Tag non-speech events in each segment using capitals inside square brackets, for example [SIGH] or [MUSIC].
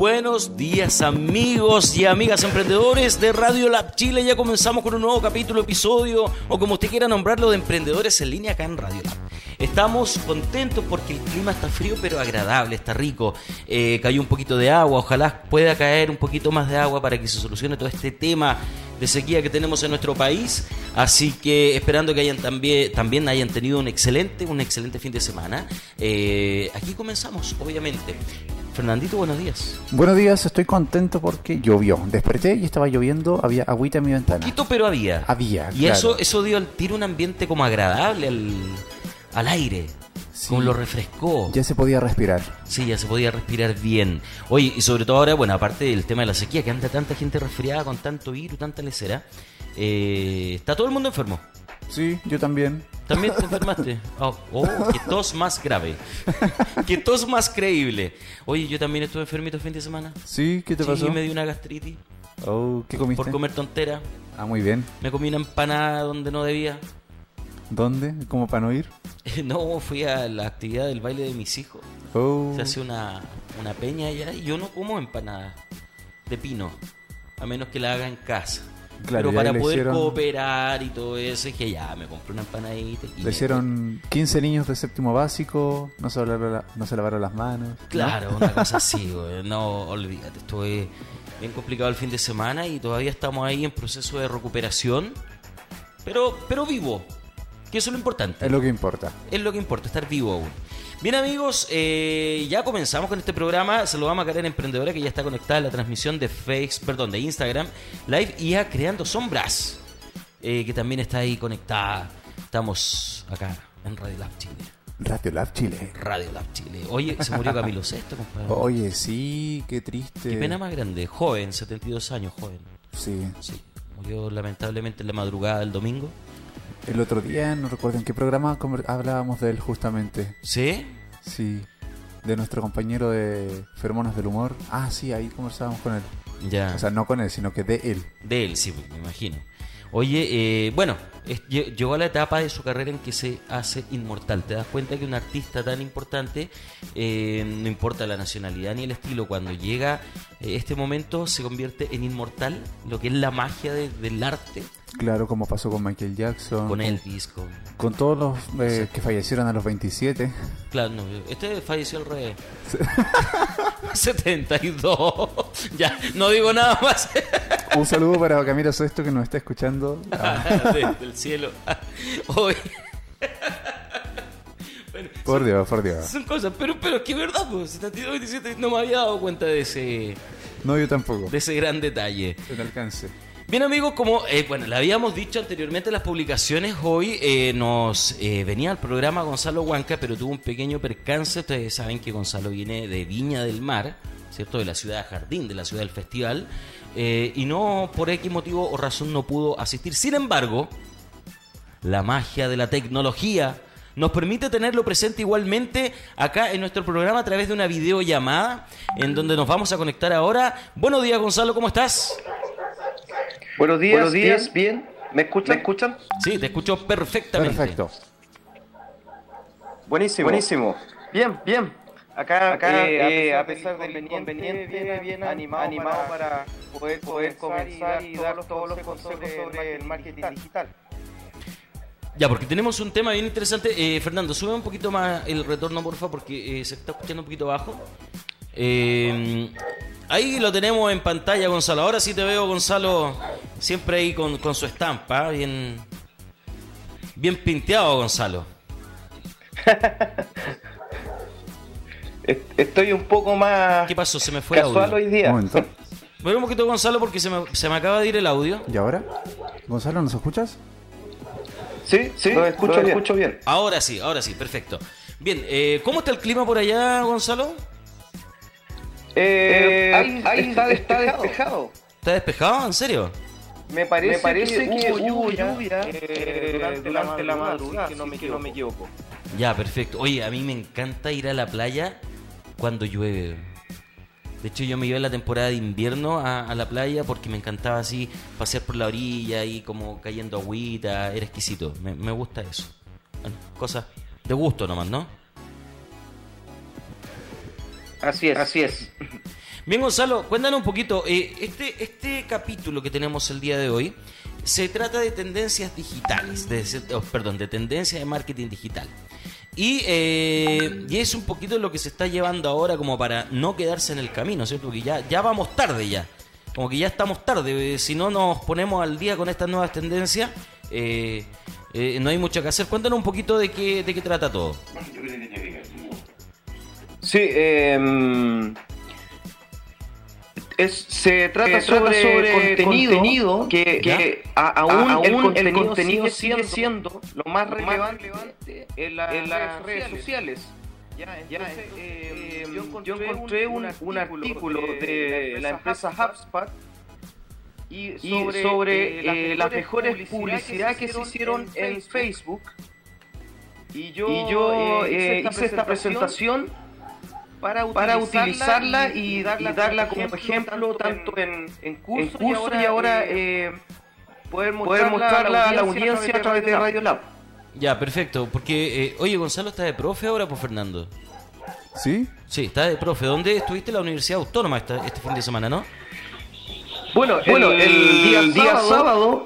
buenos días amigos y amigas emprendedores de Radio Lab Chile. Ya comenzamos con un nuevo capítulo, episodio o como usted quiera nombrarlo de emprendedores en línea acá en Radio Lab. Estamos contentos porque el clima está frío pero agradable, está rico. Eh, cayó un poquito de agua, ojalá pueda caer un poquito más de agua para que se solucione todo este tema de sequía que tenemos en nuestro país. Así que esperando que hayan también, también hayan tenido un excelente, un excelente fin de semana. Eh, aquí comenzamos, obviamente. Fernandito, buenos días. Buenos días, estoy contento porque llovió. Desperté y estaba lloviendo, había agüita en mi ventana. Poquito, pero había. Había, Y claro. eso, eso dio al tiro un ambiente como agradable al, al aire. Sí. Como lo refrescó. Ya se podía respirar. Sí, ya se podía respirar bien. Oye, y sobre todo ahora, bueno, aparte del tema de la sequía, que anda tanta gente resfriada con tanto virus, tanta lecera, eh, está todo el mundo enfermo. Sí, yo también. ¿También te enfermaste? Oh, oh, qué tos más grave. [LAUGHS] Qué tos más creíble. Oye, yo también estuve enfermito el fin de semana. Sí, ¿qué te sí, pasó? me dio una gastritis Oh, ¿qué comiste? por comer tontera. Ah, muy bien. Me comí una empanada donde no debía. ¿Dónde? ¿Cómo para no ir? [LAUGHS] No, fui a la actividad del baile de mis hijos. Oh, Se hace una, una peña allá y yo no como empanadas de pino, a menos que la haga en casa. Claro, Pero para poder hicieron- cooperar y todo eso, dije ya, me compré una empanadita. y le me- hicieron 15 niños de séptimo básico, no se lavaron, la- no se lavaron las manos. ¿no? Claro, una cosa así, [LAUGHS] güey. No, olvídate, estuve bien complicado el fin de semana y todavía estamos ahí en proceso de recuperación. Pero, pero vivo, que eso es lo importante. Es lo que importa. Es lo que importa, estar vivo aún. Bien amigos, eh, ya comenzamos con este programa. Saludamos a Karen Emprendedora que ya está conectada en la transmisión de Facebook, perdón, de Instagram Live y a Creando Sombras, eh, que también está ahí conectada. Estamos acá en Radio Lab Chile. Radio Lab Chile. Radio Lab Chile. Oye, se murió Camilo Sesto, compadre. [LAUGHS] Oye, sí, qué triste. Qué pena más grande. Joven, 72 años, joven. Sí. Sí, murió lamentablemente en la madrugada del domingo. El otro día, no recuerdo en qué programa hablábamos de él justamente. ¿Sí? Sí. De nuestro compañero de Feromonas del Humor. Ah, sí, ahí conversábamos con él. Ya. O sea, no con él, sino que de él. De él, sí, me imagino. Oye, eh, bueno, es- llegó a la etapa de su carrera en que se hace inmortal. Te das cuenta que un artista tan importante, eh, no importa la nacionalidad ni el estilo, cuando llega eh, este momento se convierte en inmortal, lo que es la magia de- del arte, Claro, como pasó con Michael Jackson. con Elvis, con... Con todos los eh, que fallecieron a los 27. Claro, no, este falleció al revés. 72. ya, no digo nada más. [LAUGHS] Un saludo para Camilo Sesto que nos está escuchando. Ah, [LAUGHS] Desde el cielo. [LAUGHS] Hoy. bueno, por Dios, por Dios. Son cosas, pero, pero es que verdad, pues, 72, 27, no me había dado cuenta de ese, No, yo tampoco. de ese gran detalle. En alcance. Bien amigos, como eh, bueno, le habíamos dicho anteriormente en las publicaciones, hoy eh, nos eh, venía al programa Gonzalo Huanca, pero tuvo un pequeño percance. Ustedes saben que Gonzalo viene de Viña del Mar, ¿cierto? De la ciudad de Jardín, de la ciudad del festival, y no por X motivo o razón no pudo asistir. Sin embargo, la magia de la tecnología nos permite tenerlo presente igualmente acá en nuestro programa a través de una videollamada en donde nos vamos a conectar ahora. Buenos días Gonzalo, ¿cómo estás? Buenos días, Buenos días, bien. ¿Me escuchan? ¿Me escuchan? Sí, te escucho perfectamente. Perfecto. Buenísimo. Buenísimo. Bien, bien. Acá, Acá, eh, eh, a pesar del inconveniente, bien, bien animado, para poder, poder comenzar y dar todos los consejos sobre el marketing digital. Ya, porque tenemos un tema bien interesante. Eh, Fernando, sube un poquito más el retorno, porfa, porque eh, se está escuchando un poquito bajo. Eh, ahí lo tenemos en pantalla, Gonzalo. Ahora sí te veo, Gonzalo, siempre ahí con, con su estampa, bien, bien pinteado, Gonzalo. Est- [LAUGHS] Estoy un poco más ¿Qué pasó? Se me fue el casual audio. hoy Un día. momento. Voy un poquito, Gonzalo, porque se me, se me acaba de ir el audio. ¿Y ahora? Gonzalo, ¿nos escuchas? Sí, sí, lo escucho, bien. escucho bien. Ahora sí, ahora sí, perfecto. Bien, eh, ¿cómo está el clima por allá, Gonzalo? Eh, ahí, está, despejado. ¿Está despejado? ¿En serio? Me parece, Me parece que, que hubo lluvia, lluvia, eh, eh, durante, durante la madrugada, madrugada, si, si no me que no me equivoco. Ya, perfecto. Oye, a mí me encanta ir a la playa cuando llueve. De hecho, yo me iba en la temporada de invierno a, a la playa porque me encantaba así pasear por la orilla y como cayendo agüita. Era exquisito. Me, me gusta eso. Bueno, cosas de gusto nomás, ¿no? Así es, así es. Bien, Gonzalo, cuéntanos un poquito. eh, este, este capítulo que tenemos el día de hoy se trata de tendencias digitales, de, oh, perdón, de tendencias de marketing digital. Y, eh, y es un poquito lo que se está llevando ahora como para no quedarse en el camino, ¿cierto? Porque ya, ya vamos tarde ya. Como que ya estamos tarde. eh, Si no nos ponemos al día con estas nuevas tendencias, eh, eh, no hay mucho que hacer. Cuéntanos un poquito de qué, de qué trata todo. Sí, eh, es, se trata Se sobre, trata sobre contenido, contenido que, a- aún, aún el el contenido, sigue, siendo lo más relevante, en, la- en en las redes sociales. Ya, entonces, eh, yo encontré, un, un artículo de la empresa HubSpot y sobre, sobre, eh, las mejores publicidades que se hicieron en Facebook. Y yo, Y yo, eh, eh, hice esta presentación para para utilizarla utilizarla y, y darla, como ejemplo tanto en, en cursos, y ahora, y ahora, eh, poder poder mostrarla a la audiencia a través de Radio Lab. Ya, perfecto. Porque, eh, oye, Gonzalo está de profe ahora, pues Fernando. ¿Sí? Sí, está de profe. ¿Dónde estuviste en la Universidad Autónoma esta- este fin de semana, no? Bueno, Bueno, el, el día, día sábado,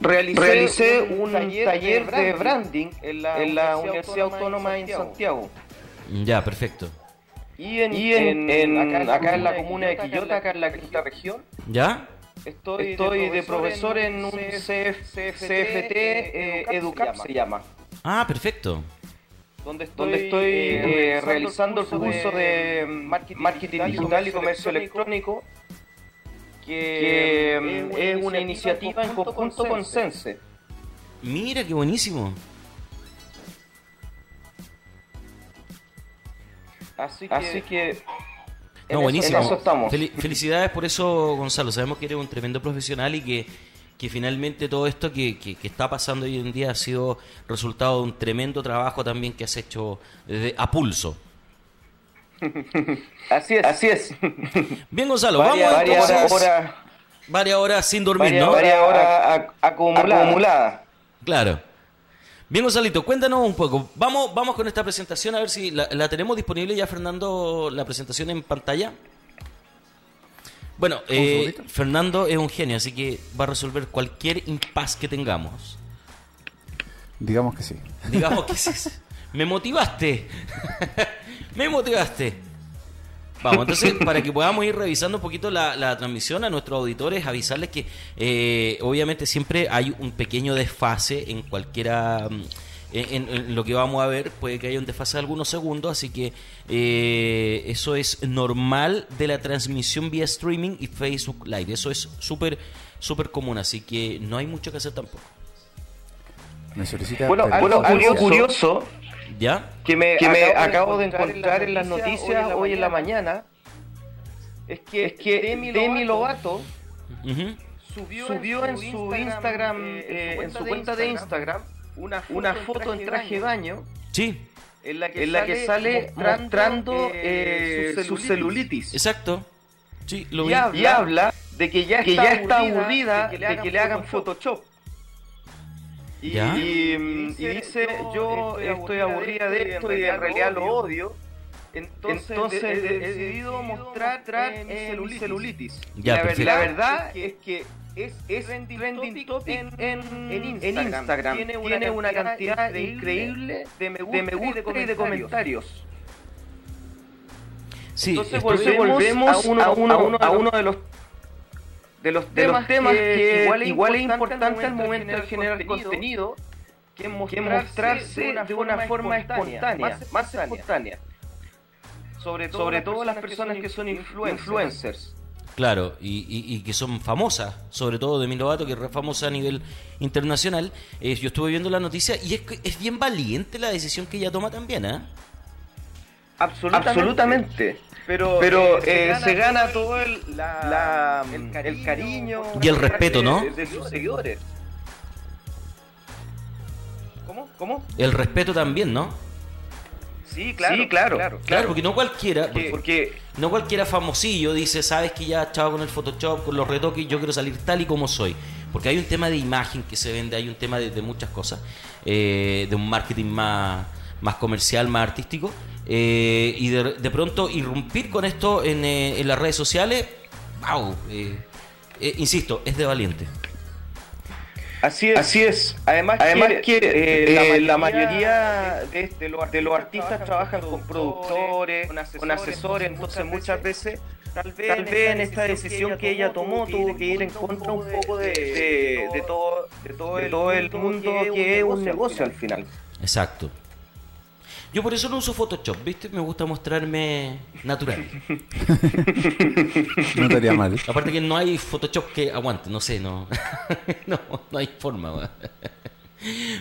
realicé, realicé un, taller, de branding en la, Universidad Autónoma en Santiago. Ya, perfecto. Y en, y en, en- acá, en la comuna de Quillota, acá en la quinta región, ¿Ya? estoy, estoy de profesor en un CF CFT eh, Educap se llama. Ah, perfecto. donde estoy, donde estoy eh, realizando el curso de marketing, digital y comercio electrónico, que mm, es una iniciativa en conjunto con Sense. Mira, qué buenísimo. Así que, Así que en No, buenísimo. eso. Fel- felicidades por eso, Gonzalo. Sabemos que eres un tremendo profesional y que, que finalmente todo esto que, que- que está pasando hoy en día ha sido resultado de un tremendo trabajo también que has hecho desde, a pulso. [LAUGHS] Así es, así es. Bien, Gonzalo, varias, vamos varias entonces- horas, varias horas sin dormir, ¿no? varias horas ac- acumuladas. acumuladas. Claro. Bien, Gonzalito, cuéntanos un poco. Vamos, vamos con esta presentación a ver si la, la tenemos disponible ya, Fernando, la presentación en pantalla. Bueno, eh. Fernando es un genio, así que va a resolver cualquier impas que tengamos. Digamos que sí. Digamos que sí. [LAUGHS] Me motivaste. [LAUGHS] Me motivaste. Vamos, entonces, [LAUGHS] para que podamos ir revisando un poquito la, la transmisión a nuestros auditores, avisarles que eh, obviamente siempre hay un pequeño desfase en cualquiera... mm, En, en lo que vamos a ver, puede que haya un desfase de algunos segundos, así que eh, eso es normal de la transmisión vía streaming y Facebook Live. Eso es súper, súper común, así que no hay mucho que hacer tampoco. Me solicita. Bueno, algo curioso ¿Ya? que me, Que me acabo de encontrar en las noticias hoy en la mañana es que, es que Demi Lovato Ujú. subió en su Instagram, eh, en su cuenta de Instagram, una foto en traje de baño Sí, en la que, en la que sale mostrando eh, su celulitis. exacto. Sí, lo vi. Y habla, y habla de que ya, está, aburrida de que le hagan, Photoshop. Y, ¿Ya? y, mm, y dice, yo estoy aburrida de esto y en realidad lo odio. Entonces, he, decidido mostrar en mi celulitis. Ya, Y la, ver- la verdad es que es, es trending topic en, en, en Instagram. Tiene una, cantidad increíble de me gusta, y de comentarios. Sí, Entonces volvemos, a, uno, a, uno, a uno de los de los temas, que, igual, es importante al momento de generar contenido, que es mostrarse, de una forma espontánea, más, espontánea. Sobre todo, sobre todo las personas que son influencers. Claro, y, y- y que son famosas, sobre todo Demi Lovato, que es famosa a nivel internacional. Eh, yo estuve viendo la noticia y es, que es bien valiente la decisión que ella toma también, ¿eh? Absolutamente. Pero, pero eh, se, gana todo el, la, el, cariño, y el respeto, ¿no? De, de sus seguidores. ¿Cómo? ¿Cómo? El respeto también, ¿no? Sí, claro, sí, claro, claro, claro, porque no cualquiera, porque, no cualquiera famosillo dice, sabes que ya chavo con el Photoshop, con los retoques, yo quiero salir tal y como soy. Porque hay un tema de imagen que se vende, hay un tema de, muchas cosas, eh, de un marketing más, más comercial, más artístico. Eh, y de, pronto irrumpir con esto en, eh, las redes sociales, wow, insisto, es de valiente. Así es. Así es. Además, Además que, la, mayoría, de, los, artistas trabajan con productores, con asesores, entonces muchas veces, tal vez, en esta decisión que ella tomó, tuvo que ir en contra un poco de, todo, de todo el mundo que es un negocio al final. Exacto. Yo por eso no uso Photoshop, ¿viste? Me gusta mostrarme natural. [LAUGHS] no estaría mal. Aparte que no hay Photoshop que aguante, no sé, no. [LAUGHS] no, no hay forma.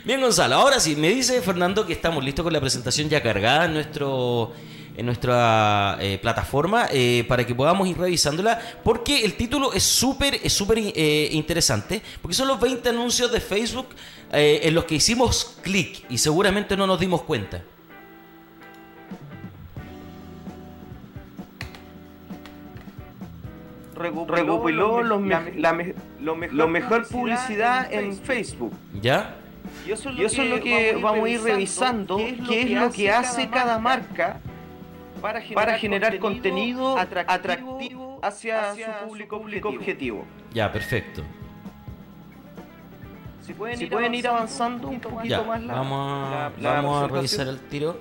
Bien, Gonzalo, ahora sí, me dice Fernando que estamos listos con la presentación ya cargada en nuestro en nuestra eh, plataforma eh, para que podamos ir revisándola porque el título es súper es súper eh, interesante porque son los 20 anuncios de Facebook en los que hicimos clic y seguramente no nos dimos cuenta. Recopiló los lo mejor publicidad en Facebook. ¿Ya? Y eso es lo que, vamos a ir revisando, qué es lo que, hace cada marca para generar, contenido atractivo, hacia, su público, objetivo. Ya, perfecto. Si pueden, ir, avanzando un poquito más vamos a, vamos a revisar el tiro.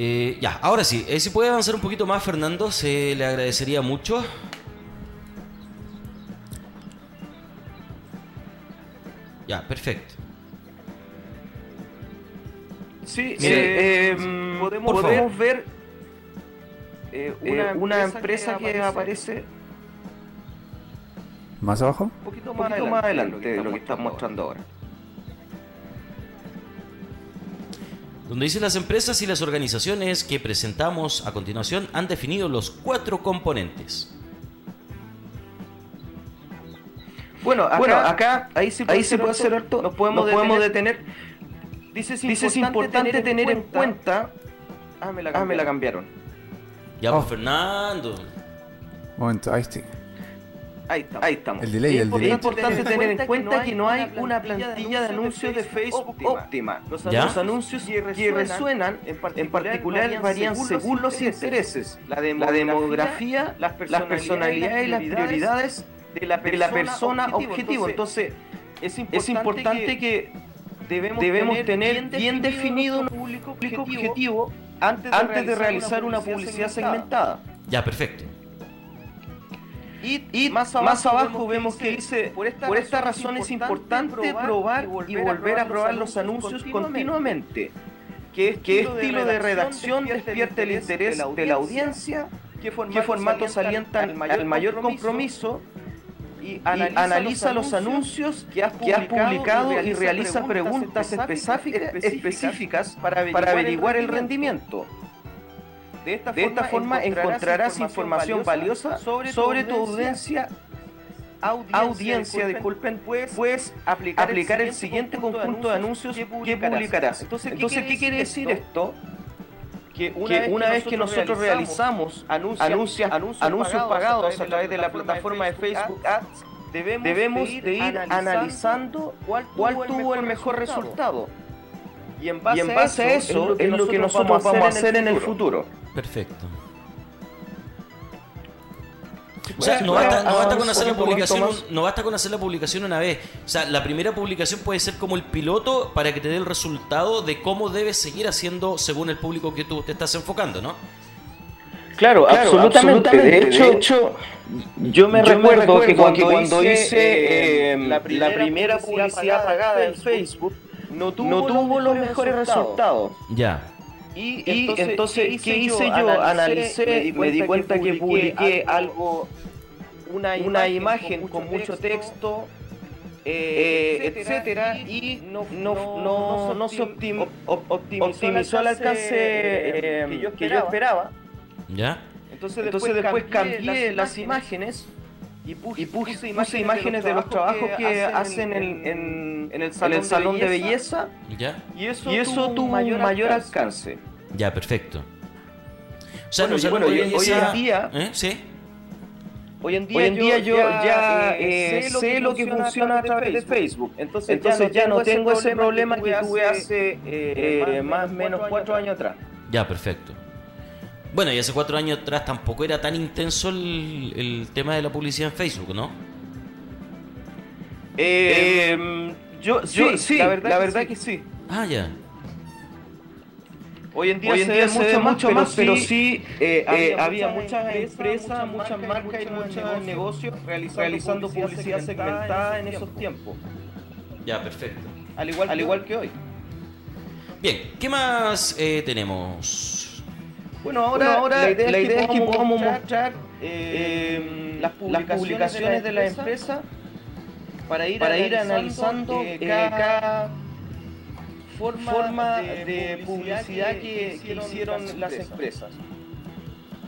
Eh, ya, ahora sí, eh, si puede avanzar un poquito más, Fernando, se le agradecería mucho. Ya, perfecto. Sí, eh, em, podemos, ver una, empresa, que, aparece, ¿Más abajo? Un poquito más, adelante, de lo que estamos mostrando ahora. Donde dice las empresas y las organizaciones que presentamos a continuación han definido los cuatro componentes. Bueno, acá, ahí sí puede, ahí se puede hacer harto, nos podemos, podemos detener. Dice, es importante, tener, en cuenta... Ah, me la, ah, me la cambiaron. Ya, pues, oh. Fernando. Momento, ahí está. Ahí estamos. Ahí estamos. El delay, el delay. Es importante tener en cuenta que no hay una plantilla de anuncios de Facebook óptima. Los, anuncios que resuenan, en particular, varían según los intereses, la demografía, las personalidades y las prioridades de la persona objetivo. Entonces, es importante que debemos tener bien definido un público objetivo antes de realizar una publicidad segmentada. Ya, perfecto. Y, más, abajo, vemos que dice, por esta, razón, es importante probar y volver, a probar los anuncios continuamente. ¿Qué, estilo de redacción despierta el interés de la audiencia? ¿Qué formatos alientan al mayor compromiso? y analiza, los anuncios que has publicado, y realiza, preguntas, específicas, para averiguar el rendimiento. De esta, forma, encontrarás información valiosa sobre, tu audiencia audiencia, disculpen, puedes, aplicar, el siguiente conjunto de anuncios que publicarás. Entonces, ¿qué, quiere decir esto? Que una, vez, que nosotros realizamos anuncios, anuncios pagados a través de la plataforma de Facebook Ads, debemos, de ir, analizando cuál tuvo, el mejor resultado. Y en base, a eso, es lo que nosotros, vamos a hacer en el futuro. Perfecto. O sea, no basta, con hacer la publicación, no basta con hacer la publicación una vez. O sea, la primera publicación puede ser como el piloto para que te dé el resultado de cómo debes seguir haciendo según el público que tú te estás enfocando, ¿no? Claro, absolutamente. De, hecho, yo me, recuerdo, que cuando, hice eh, la, primera publicidad pagada en Facebook, no tuvo, los mejores resultados. Ya. Y, entonces, ¿qué hice, yo? Analicé, me di cuenta, que publiqué algo, una, imagen, con mucho texto, eh, etcétera, y no, no, no, no se optim, op, optimizó el alcance eh, que, yo que, yo esperaba. ¿Ya? Entonces, Entonces después, cambié las imágenes y puse, puse imágenes de los trabajos que hacen en, en, en el salón, en el salón de, belleza, de belleza, ¿Ya? y eso, y eso tuvo mayor, mayor alcance. alcance. Ya, perfecto. O sea, bueno, no, bueno, hoy, hoy en día... ¿Eh? ¿Sí? Hoy en día, Hoy en día yo, yo, ya eh, sé, lo sé, lo que funciona a través de Facebook. Entonces, Entonces ya, no tengo ese problema que tuve hace eh, eh, más o menos cuatro años atrás. Ya, perfecto. Bueno, y hace cuatro años atrás tampoco era tan intenso el, el tema de la publicidad en Facebook, ¿no? Eh, yo, yo sí, sí, la verdad, la verdad que, sí. que, sí. Ah, ya. Hoy en día, Hoy en se, día ve se, ve mucho más, pero sí, pero sí eh, había, muchas empresas, muchas marcas y muchos negocios realizando, realizando publicidad segmentada en esos tiempos. Ya, perfecto. Al igual, al igual que hoy. Bien, ¿qué más eh, tenemos? Bueno, ahora, bueno, ahora la idea, la idea es que podamos mostrar eh, las, publicaciones las, publicaciones de la empresa, para ir, para ir analizando eh, cada forma, forma de, de, publicidad que, que hicieron, las, empresas.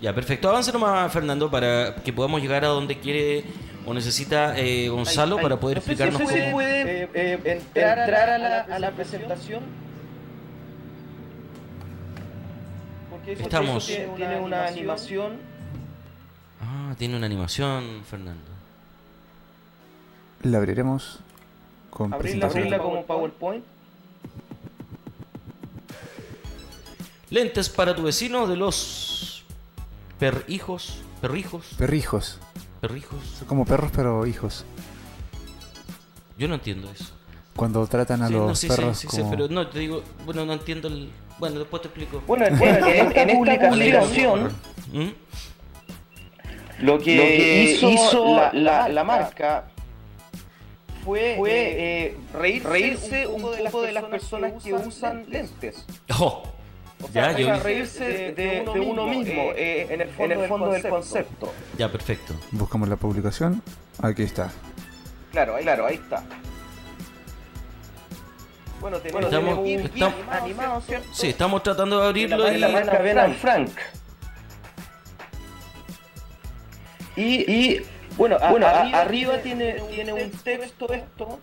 Ya, perfecto. Avance nomás, Fernando, para que podamos llegar a donde quiere o necesita eh, Gonzalo ay, ay, para poder no sé explicarnos si cómo... puede eh, eh, entrar, entrar a, la, a la presentación. Porque eso, Estamos. eso tiene, tiene una animación. Ah, tiene una animación, Fernando. La abriremos con Abrirla, abrirla como PowerPoint. Lentes para tu vecino de los perhijos, perrijos, Perrijos. perrijos. Son como perros, pero hijos. Yo no entiendo eso. Cuando tratan a Sí, los no, sí, perros sí, sí, sí, como... pero no, te digo, bueno, no entiendo el... Bueno, después te explico. Bueno, en, [LAUGHS] en, en esta publicación, ¿Mm? lo que, lo que hizo, la, la, la marca fue, fue eh, reírse, reírse un poco, de, de las personas que usan lentes. Oh, O sea, Ya, yo- para reírse de, de uno, de uno mismo, eh, en el fondo, en el fondo del, concepto. ya, perfecto. Buscamos la publicación. Aquí está. Claro, ahí, claro, ahí está. Bueno, tenemos, Estamos- un estamos- GIF animado, ¿cierto? Sí, estamos tratando de abrirlo la, y... la marca Frank. Y, y bueno, a- Bueno, a- arriba arriba, tiene- tiene, un texto esto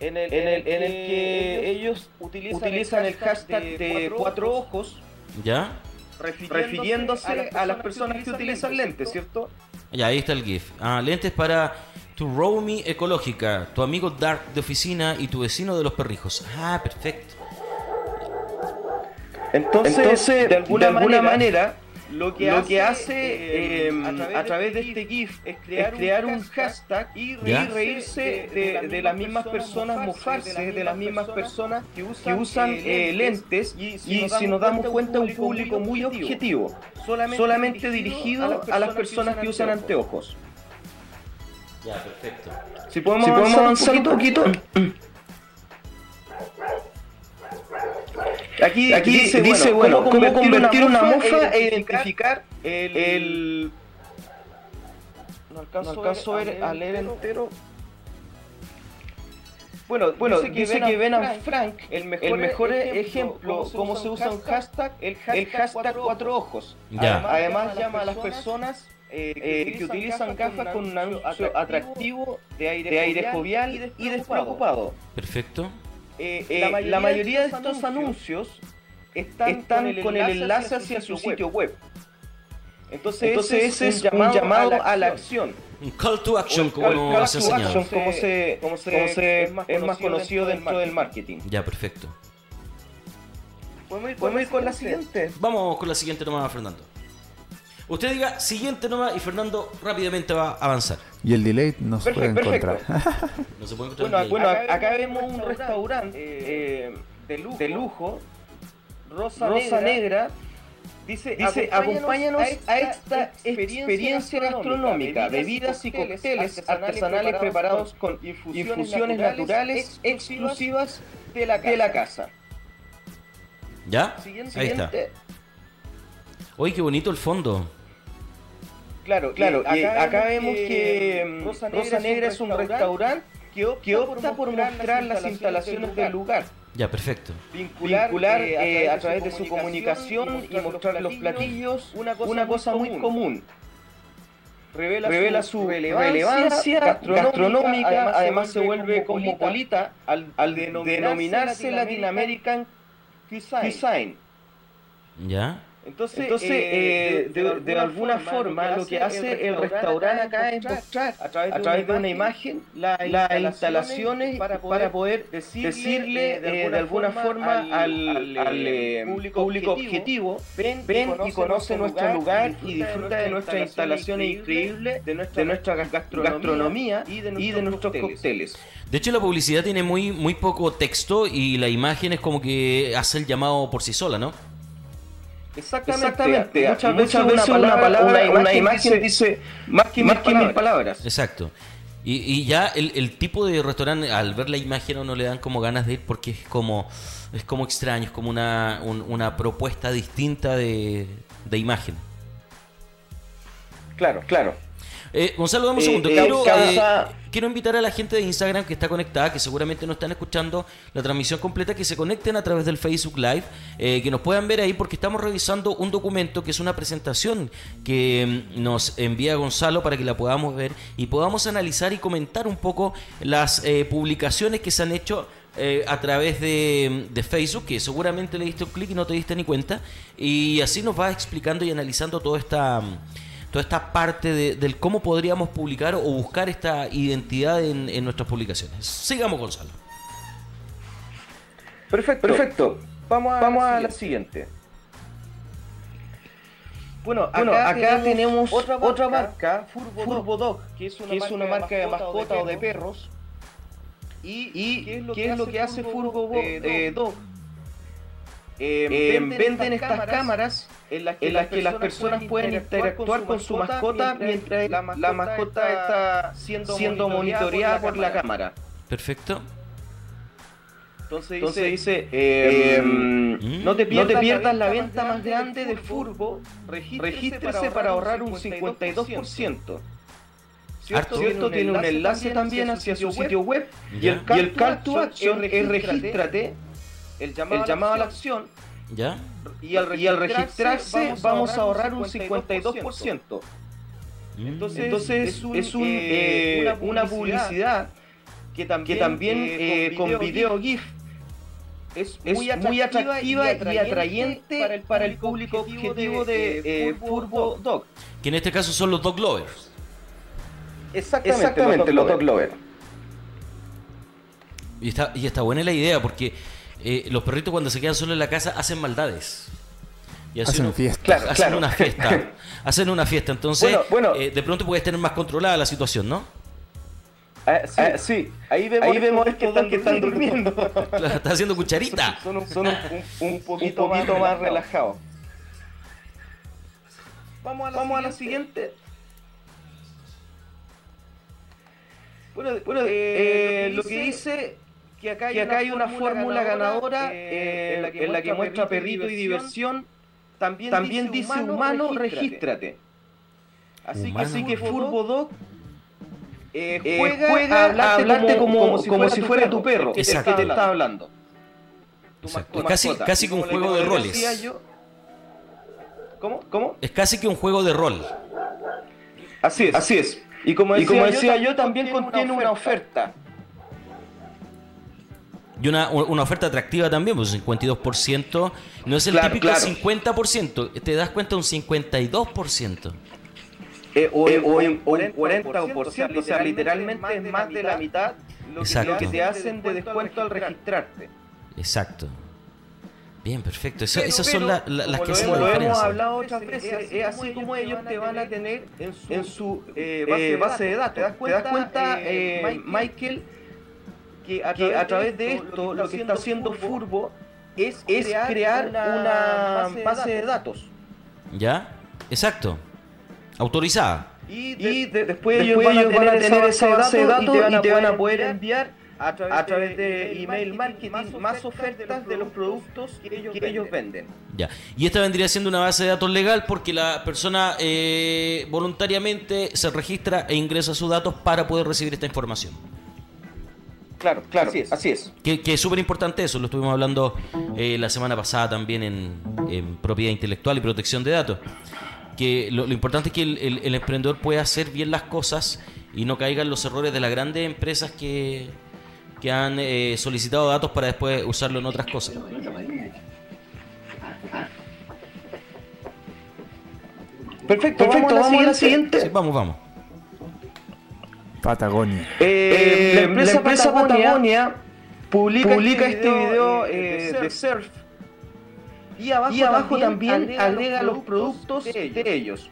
en el, en el, en el que ellos utilizan, el hashtag de cuatro ojos ¿Ya? refiriéndose a las personas que utilizan lentes, ¿cierto? Ya, ahí está el GIF. Ah, lentes para tu roaming ecológica, tu amigo Dark de oficina y tu vecino de los perrijos. Ah, perfecto. Entonces, de alguna, manera, lo que lo que hace, eh, a, través de este GIF es crear, un hashtag y ¿Ya? reírse de, de las mismas personas, mofarse de las mismas personas que usan, eh, lentes y si nos damos cuenta un público muy objetivo, solamente, dirigido a las personas que usan anteojos. Ya, perfecto. Si podemos, si podemos avanzar un poquito. Aquí, aquí dice, dice, bueno, cómo, convertir una mofa e identificar el... el- No alcanzo, no alcanzo a, leer entero. Bueno, bueno dice, que, Ben and Frank, el mejor, el mejor ejemplo, cómo se usa un hashtag, el hashtag, cuatro ojos. Ya. Además, llama a las personas eh, eh, que utilizan gafas con un anuncio atractivo de aire, de aire jovial y despreocupado. Perfecto. Eh, eh, la, mayoría de estos anuncios están, con el enlace hacia su sitio web. Entonces, Entonces ese es un llamado, a, la acción. Un call to action, como call nos to enseñado. action, como se, como se, como se es más conocido dentro del marketing. Ya, perfecto. ¿Podemos ir, podemos ir con la siguiente? Vamos con la siguiente nomás, Fernando. Usted diga siguiente nomás y Fernando rápidamente va a avanzar. Y el delay [LAUGHS] no se puede encontrar. No se puede encontrar Bueno, bueno, acá, vemos un restaurante eh, de, lujo, de lujo, Rosa, Negra. Dice, dice acompáñanos a esta experiencia gastronómica, bebidas y cócteles artesanales preparados con infusiones naturales exclusivas de la, de la casa. ¿Ya? Siguiente, Ahí está. siguiente. Oye, qué bonito el fondo. Claro, claro. y acá, vemos que mm, Rosa Negra, es un restaurante que opta, por mostrar las instalaciones del lugar. Ya, perfecto. Vincular, eh, a, través de su comunicación y mostrar los platillos, una cosa, muy común. Revela, su, relevancia, gastronómica, además, se vuelve cosmopolita al, al denominarse Latin American Cuisine. ¿Ya? Entonces, Entonces eh, de, de, alguna forma, lo que hace el restaurante acá es mostrar a través de, una imagen las instalaciones para poder, decirle, de, alguna forma al, eh, público, objetivo, ven, y conoce nuestro lugar y disfruta de nuestras instalaciones increíbles, de nuestra, gastronomía y de nuestros cócteles. De hecho, la publicidad tiene muy, muy poco texto y la imagen es como que hace el llamado por sí sola, ¿no? Exactamente. Muchas, veces, una, palabra, una, imagen, dice, más que, más mil, palabras. Exacto. Y, ya el, tipo de restaurante, al ver la imagen, no le dan como ganas de ir porque es como, es como extraño, es como una, una propuesta distinta de, de imagen. Claro, claro. Eh, Gonzalo, dame un eh, segundo. Eh, quiero, invitar a la gente de Instagram que está conectada, que seguramente no están escuchando la transmisión completa, que se conecten a través del Facebook Live, que nos puedan ver ahí porque estamos revisando un documento que es una presentación que mm, nos envía Gonzalo para que la podamos ver y podamos analizar y comentar un poco las publicaciones que se han hecho a través de, de, Facebook, que seguramente le diste un clic y no te diste ni cuenta, y así nos va explicando y analizando toda esta toda esta parte de, del cómo podríamos publicar o buscar esta identidad en, nuestras publicaciones. Sigamos, Gonzalo. Perfecto. Perfecto. Vamos a, Vamos a la siguiente. Bueno, acá, tenemos, otra marca, Furbo, Dog, que es una, marca, de mascota o de perros. ¿Y, qué es lo, que, hace Furbo eh, Dog? Eh, venden, estas cámaras, en las que, las, personas pueden interactuar con su mascota mientras la mascota, está siendo, monitoreada por la cámara. Perfecto. Entonces dice, eh, mm. no, te pierdas, la venta más grande de Furbo, regístrese para ahorrar un 52%. ¿Cierto? ¿Cierto? Tiene un enlace también hacia su sitio web y el, y el call to action es regístrate el llamado, a la acción. ¿Ya? Y al, registrarse vamos a ahorrar un 52%. Mm. Entonces, Entonces es, un, eh, eh, una, publicidad que también, también eh, con video GIF es, muy atractiva, y, atrayente para el, público objetivo de Furbo Dog. Que en este caso son los Dog Lovers. Exactamente, los Dog Lovers. Y está, y está buena la idea porque eh, los perritos cuando se quedan solos en la casa hacen maldades. Y hacen, una fiesta. hacen una fiesta. hacen una fiesta. Entonces, eh, de pronto puedes tener más controlada la situación, ¿no? Ah, sí, ah, ahí vemos, ahí vemos que, están, que están durmiendo. [LAUGHS] Está haciendo cucharita. [LAUGHS] Son, un, poquito, más, relajados. Vamos a la, Vamos A la siguiente. Bueno, bueno eh, lo que dice que acá hay, una, fórmula ganadora, eh, en la que, muestra perrito y diversión, también, dice humano, regístrate. Así, que Furbo Dog eh, eh, juega, a hablarte, como, como, si, fuera, tu perro, que, te está hablando. casi, casi que un juego de roles. ¿Cómo? ¿Cómo? Es casi que un juego de rol. Así es. Así es. Y como decía, yo, también contiene una oferta. Y una, una oferta atractiva también, pues 52% no es el típico 50%, te das cuenta un 52%. Eh, o, eh, o, un 40%, o sea, literalmente es más de la mitad lo que te hacen de descuento al registrarte. Exacto. Bien, perfecto. esas son las que hacen la diferencia. Lo hemos hablado otras veces, es así como ellos te van a tener en su, eh, base, de datos. ¿Te das cuenta, Michael? Que a, través, de esto, lo que está haciendo Furbo es, crear, una, base de datos. ¿Ya? Exacto. Autorizada. Y, después, ellos van, a tener, esa base de datos y te van a, poder enviar a través, de, email marketing más ofertas, de los productos que ellos, que ellos venden. Ya. Y esta vendría siendo una base de datos legal porque la persona eh, voluntariamente se registra e ingresa sus datos para poder recibir esta información. Claro, claro, así es. Así es. Que, que es súper importante eso, lo estuvimos hablando eh, la semana pasada también en, en propiedad intelectual y protección de datos. Que lo, lo importante es que el, el- el emprendedor pueda hacer bien las cosas y no caiga en los errores de las grandes empresas que, que han eh, solicitado datos para después usarlo en otras cosas. Perfecto, Perfecto, vamos a la siguiente. Sí, vamos, vamos. Patagonia. Eh, la empresa, la empresa Patagonia, publica, publica este video, eh, de surf y abajo, también, agrega, los productos de ellos.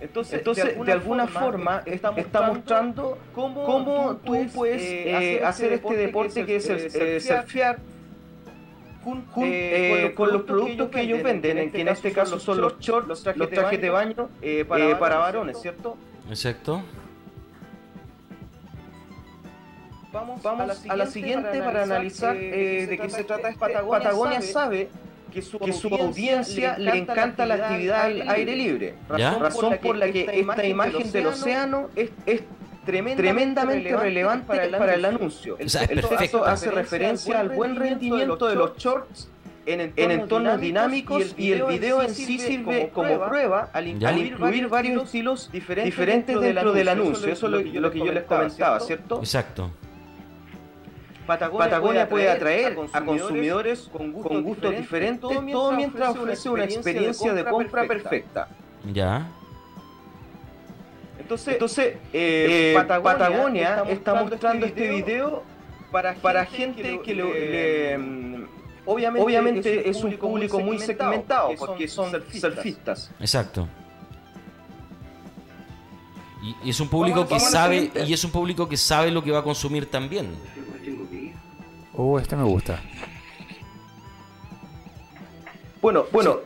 Entonces, de alguna, forma, está mostrando, cómo, tú puedes eh, hacer este deporte que es el, eh, surfear jun- eh, con, los, productos que ellos venden, en que en este caso son los shorts, los trajes, de baño eh, para, para varones, ¿cierto? Exacto. Vamos, a, la siguiente para analizar eh, de qué se trata. esta Patagonia, Patagonia sabe que su, audiencia le encanta la actividad al aire libre. ¿Ya? Razón, razón por la que esta imagen del océano es, es tremendamente relevante para el, anuncio. O sea, es Esto perfecto. hace referencia al buen rendimiento de los shorts en entornos, dinámicos y el video en sí sirve como prueba al, incluir varios estilos diferentes dentro del anuncio. Eso es lo, lo que yo les comentaba, ¿cierto? Exacto. Patagonia, puede atraer a consumidores con gustos, diferentes, todo mientras, ofrece una experiencia de compra perfecta. Ya. Entonces, Entonces eh, Patagonia, está mostrando este video para, para gente que, lo- le, mm, obviamente, es un público muy segmentado porque son surfistas. Exacto. Y, y es un público Vamos- que vamos sabe y es un público que sabe lo que va a consumir también. Oh, este me gusta. Bueno, bueno.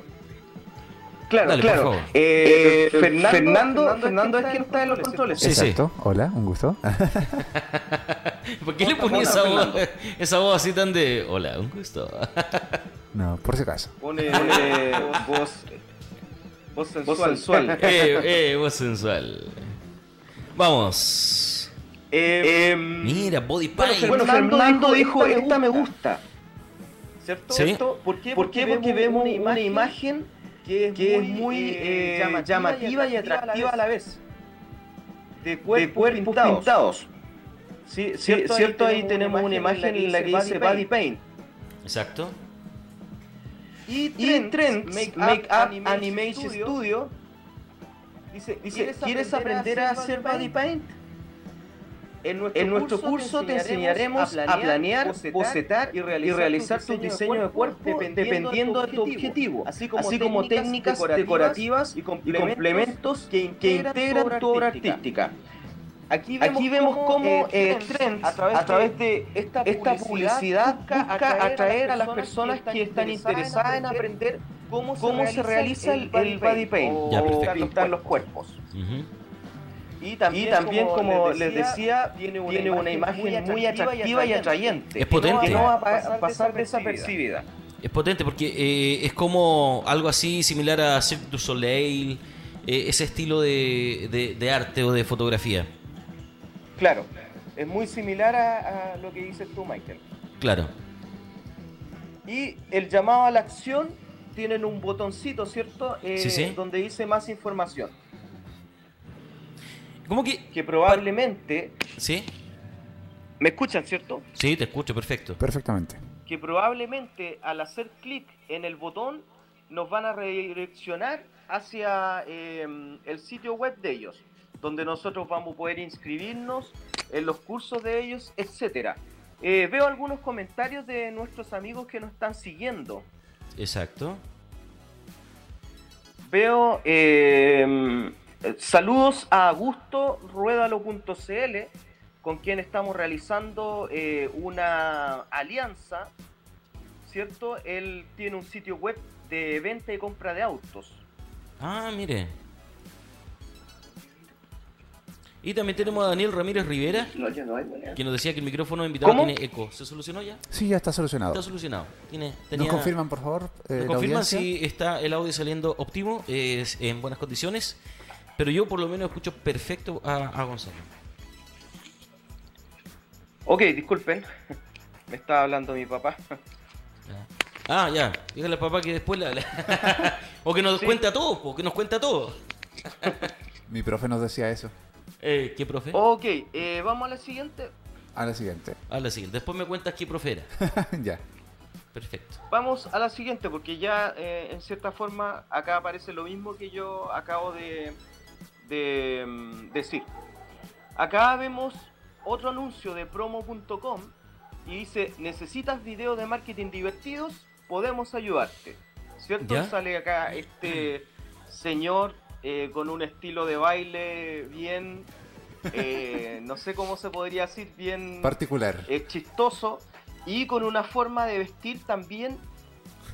Claro, Dale, claro. favor. Eh, Fernando, Fernando, es quien está en los controles. Sí, sí. Exacto. Hola, un gusto. [LAUGHS] ¿Por qué le ponía esa voz, esa voz así tan de hola, un gusto? [LAUGHS] no, por si acaso. Pone, pone voz, voz sensual. [LAUGHS] eh, eh, voz sensual. Vamos. Eh, Mira, body bueno, paint. bueno, Fernando dijo, esta me gusta. ¿Cierto? ¿Por qué? Porque, vemos una imagen, que es muy, eh, llamativa, y atractiva a la vez. De cuerpos, pintados. Sí, sí, ¿cierto? Ahí tenemos una imagen en la que dice Body Paint. Exacto. Y Trends, Make, Up Animation Studio, dice, dice, ¿quieres aprender a hacer body paint? En nuestro, curso te enseñaremos a planear, bocetar y realizar, tu diseño de cuerpo dependiendo de tu objetivo, así como, técnicas decorativas y complementos que integran tu obra artística. Aquí vemos, cómo eh, Trends, a través, de esta, publicidad, busca atraer a las personas que están interesadas en aprender cómo, se realiza el, el body paint o pintar los cuerpos. Y también, como, les decía, tiene una, imagen muy atractiva y atrayente. Es potente. Que no va a pa- pasar desapercibida. Es potente porque eh, es como algo así similar a Cirque du Soleil, eh, ese estilo de, de- de arte o de fotografía. Claro, es muy similar a, a lo que dices tú, Michael. Claro. Y el llamado a la acción tienen un botoncito, ¿cierto? Eh, Sí, sí. Donde dice más información. ¿Cómo que? Que probablemente... ¿Sí? ¿Me escuchan, cierto? Sí, te escucho, perfecto. Perfectamente. que probablemente al hacer clic en el botón nos van a redireccionar hacia eh, el sitio web de ellos, donde nosotros vamos a poder inscribirnos en los cursos de ellos, etcétera. Eh, veo algunos comentarios de nuestros amigos que nos están siguiendo. Exacto. Veo eh, saludos a Augusto Ruedalo.cl con quien estamos realizando eh, una alianza, ¿cierto? Él tiene un sitio web de venta y compra de autos. Ah, mire. Y también tenemos a Daniel Ramírez Rivera, que nos decía que el micrófono invitado ¿Cómo? tiene eco. ¿Se solucionó ya? Sí, ya está solucionado. Está solucionado. Tiene, ¿Nos confirman, por favor? eh, Nos la confirman audiencia? si está el audio saliendo óptimo, es en buenas condiciones. Pero yo por lo menos escucho perfecto a, a Gonzalo. Ok, disculpen. [LAUGHS] Me estaba hablando mi papá. Ah, ya. Dígale al papá que después la... la- [LAUGHS] o que nos Sí. cuenta todo, o que nos cuenta todo. Mi profe nos decía eso. Eh, ¿Qué profe? Ok, eh, vamos a la siguiente. A la siguiente. A la siguiente. Después me cuentas qué profe era. [LAUGHS] ya. Perfecto. Vamos a la siguiente, porque ya eh, en cierta forma acá aparece lo mismo que yo acabo de, de mm, decir. Acá vemos otro anuncio de promo.com y dice, ¿necesitas videos de marketing divertidos? Podemos ayudarte. ¿Cierto? ¿Ya? Sale acá este señor eh, con un estilo de baile bien, eh, no sé cómo se podría decir, bien Particular. eh, chistoso y con una forma de vestir también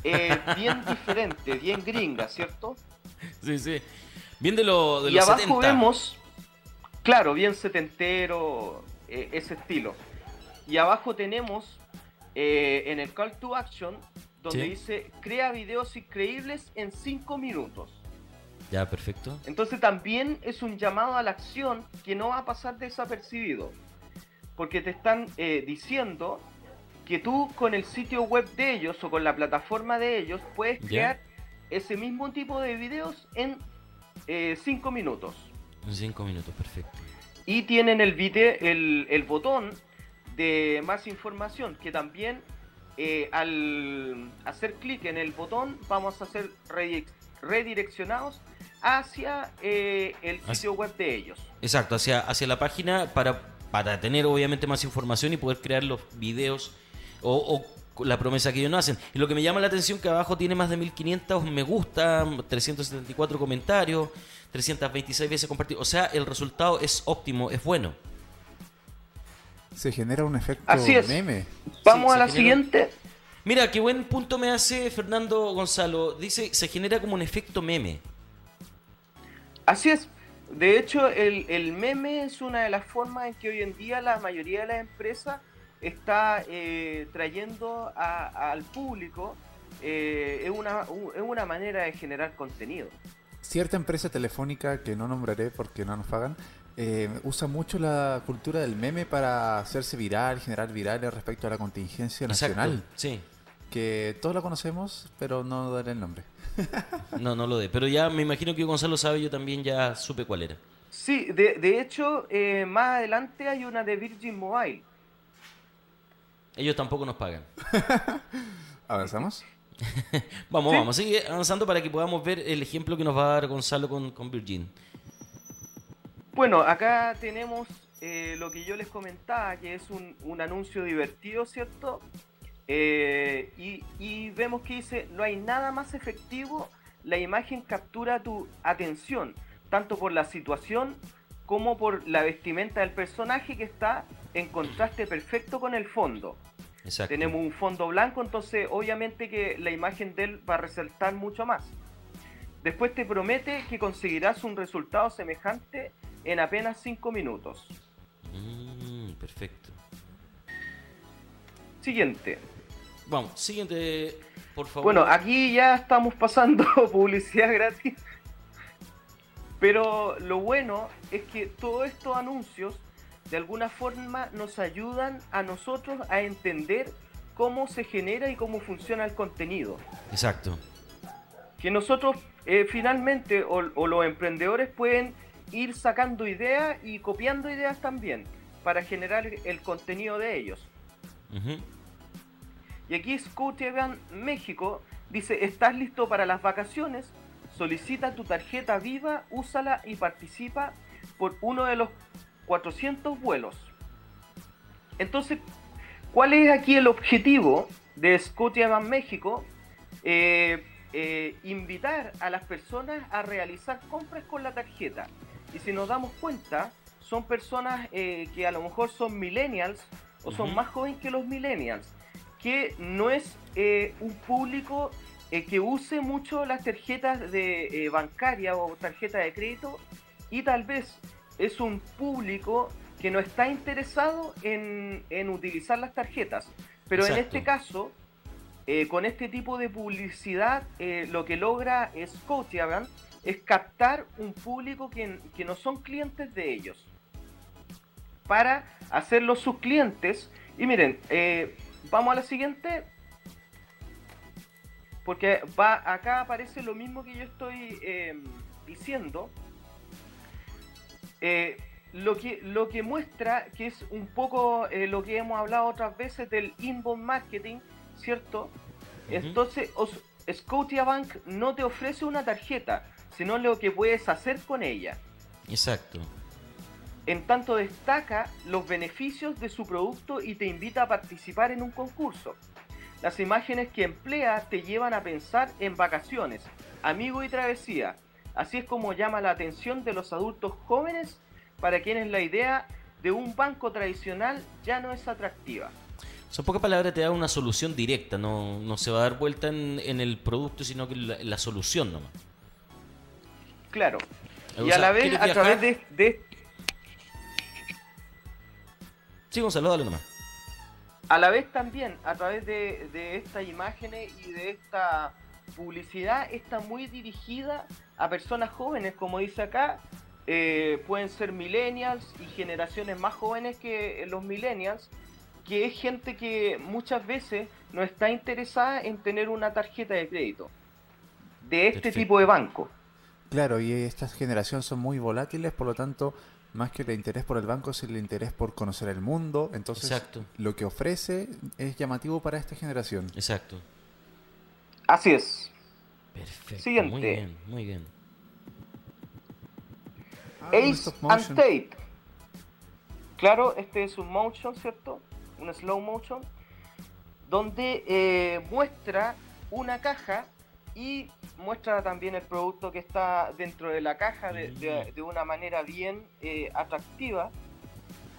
eh, bien [LAUGHS] diferente, bien gringa, ¿cierto? Sí, sí. Bien de, lo, de y los abajo 70. vemos, claro, bien setentero, eh, ese estilo. Y abajo tenemos eh, en el call to action, donde Sí. dice, crea videos increíbles en 5 minutos. Ya, perfecto. Entonces también es un llamado a la acción que no va a pasar desapercibido. Porque te están eh, diciendo que tú con el sitio web de ellos o con la plataforma de ellos puedes crear ese mismo tipo de videos en 5 minutos. En cinco minutos, perfecto. Y tienen el, vide- el, el botón de más información que también eh, al hacer clic en el botón vamos a ser redi- redireccionados hacia eh, el sitio web de ellos. Exacto, hacia, hacia la página para, para tener obviamente más información y poder crear los videos o, o la promesa que ellos nos hacen. Y lo que me llama la atención que abajo tiene más de 1500 me gusta, 374 comentarios, 326 veces compartido. O sea, el resultado es óptimo, es bueno. Se genera un efecto Así es. meme. Vamos a la genera- siguiente. Mira, qué buen punto me hace Fernando Gonzalo. Dice, se genera como un efecto meme. Así es. De hecho, el, el meme es una de las formas en que hoy en día la mayoría de las empresas está eh, trayendo a- al público. eh, es, una, es una manera de generar contenido. Cierta empresa telefónica que no nombraré porque no nos pagan, eh, usa mucho la cultura del meme para hacerse viral, generar virales respecto a la contingencia nacional. Exacto. Sí. Que todos la conocemos, pero no daré el nombre. [LAUGHS] No, no lo de. Pero ya me imagino que Gonzalo sabe, yo también ya supe cuál era. Sí, de, de hecho, eh, más adelante hay una de Virgin Mobile. Ellos tampoco nos pagan. [LAUGHS] ¿Avanzamos? [LAUGHS] Vamos, Sí. vamos, sigue avanzando para que podamos ver el ejemplo que nos va a dar Gonzalo con, con Virgin. Bueno, acá tenemos eh, lo que yo les comentaba, que es un, un anuncio divertido, ¿cierto? Eh, y, y vemos que dice, no hay nada más efectivo, la imagen captura tu atención, tanto por la situación como por la vestimenta del personaje que está en contraste perfecto con el fondo. Exacto. Tenemos un fondo blanco, entonces obviamente que la imagen de él va a resaltar mucho más. Después te promete que conseguirás un resultado semejante en apenas 5 minutos. Mm, perfecto. Siguiente. Vamos, siguiente, por favor. Bueno, aquí ya estamos pasando [LAUGHS] publicidad gratis. Pero lo bueno es que todos estos anuncios de alguna forma nos ayudan a nosotros a entender cómo se genera y cómo funciona el contenido. Exacto. que nosotros eh, finalmente o, o los emprendedores pueden ir sacando ideas y copiando ideas también para generar el contenido de ellos. Y aquí Scotiabank México dice, ¿estás listo para las vacaciones? Solicita tu tarjeta viva, úsala y participa por uno de los 400 vuelos. Entonces, ¿cuál es aquí el objetivo de Scotiabank México? Eh, eh, invitar a las personas a realizar compras con la tarjeta. Y si nos damos cuenta, son personas eh, que a lo mejor son millennials o son más jóvenes que los millennials, que no es eh, un público eh, que use mucho las tarjetas de bancaria o tarjeta de crédito y tal vez es un público que no está interesado en, en utilizar las tarjetas. Pero en este caso, eh, con este tipo de publicidad, eh, lo que logra Scotiabank es captar un público que, que no son clientes de ellos para hacerlo sus clientes. Y miren, eh, vamos a la siguiente. Porque va, acá aparece lo mismo que yo estoy eh, diciendo. Eh, lo, que, lo que muestra que es un poco lo que hemos hablado otras veces del inbound marketing, ¿cierto? Entonces, Scotiabank no te ofrece una tarjeta, sino lo que puedes hacer con ella. Exacto. En tanto destaca los beneficios de su producto y te invita a participar en un concurso. Las imágenes que emplea te llevan a pensar en vacaciones, amigo y travesía. Así es como llama la atención de los adultos jóvenes para quienes la idea de un banco tradicional ya no es atractiva. Son pocas palabras, te da una solución directa, no, no se va a dar vuelta en, en el producto, sino que la, la solución nomás. Claro. O Y sea, a la vez, ¿quieres a través de, de- Sí, Gonzalo, dale nomás. a la vez también, a través de, de estas imágenes y de esta publicidad, está muy dirigida a personas jóvenes, como dice acá, eh, pueden ser millennials y generaciones más jóvenes que los millennials, que es gente que muchas veces no está interesada en tener una tarjeta de crédito de este Perfecto. tipo de banco. Claro, y estas generaciones son muy volátiles, por lo tanto, más que el interés por el banco es el interés por conocer el mundo. Entonces, Exacto. lo que ofrece es llamativo para esta generación. Exacto. Así es. Perfecto. Siguiente. Muy bien, muy bien. Ah, un Ace and. Tape. Claro, este es un motion, ¿cierto? Un slow motion. Donde eh, muestra una caja y muestra también el producto que está dentro de la caja de, de- de una manera bien eh, atractiva.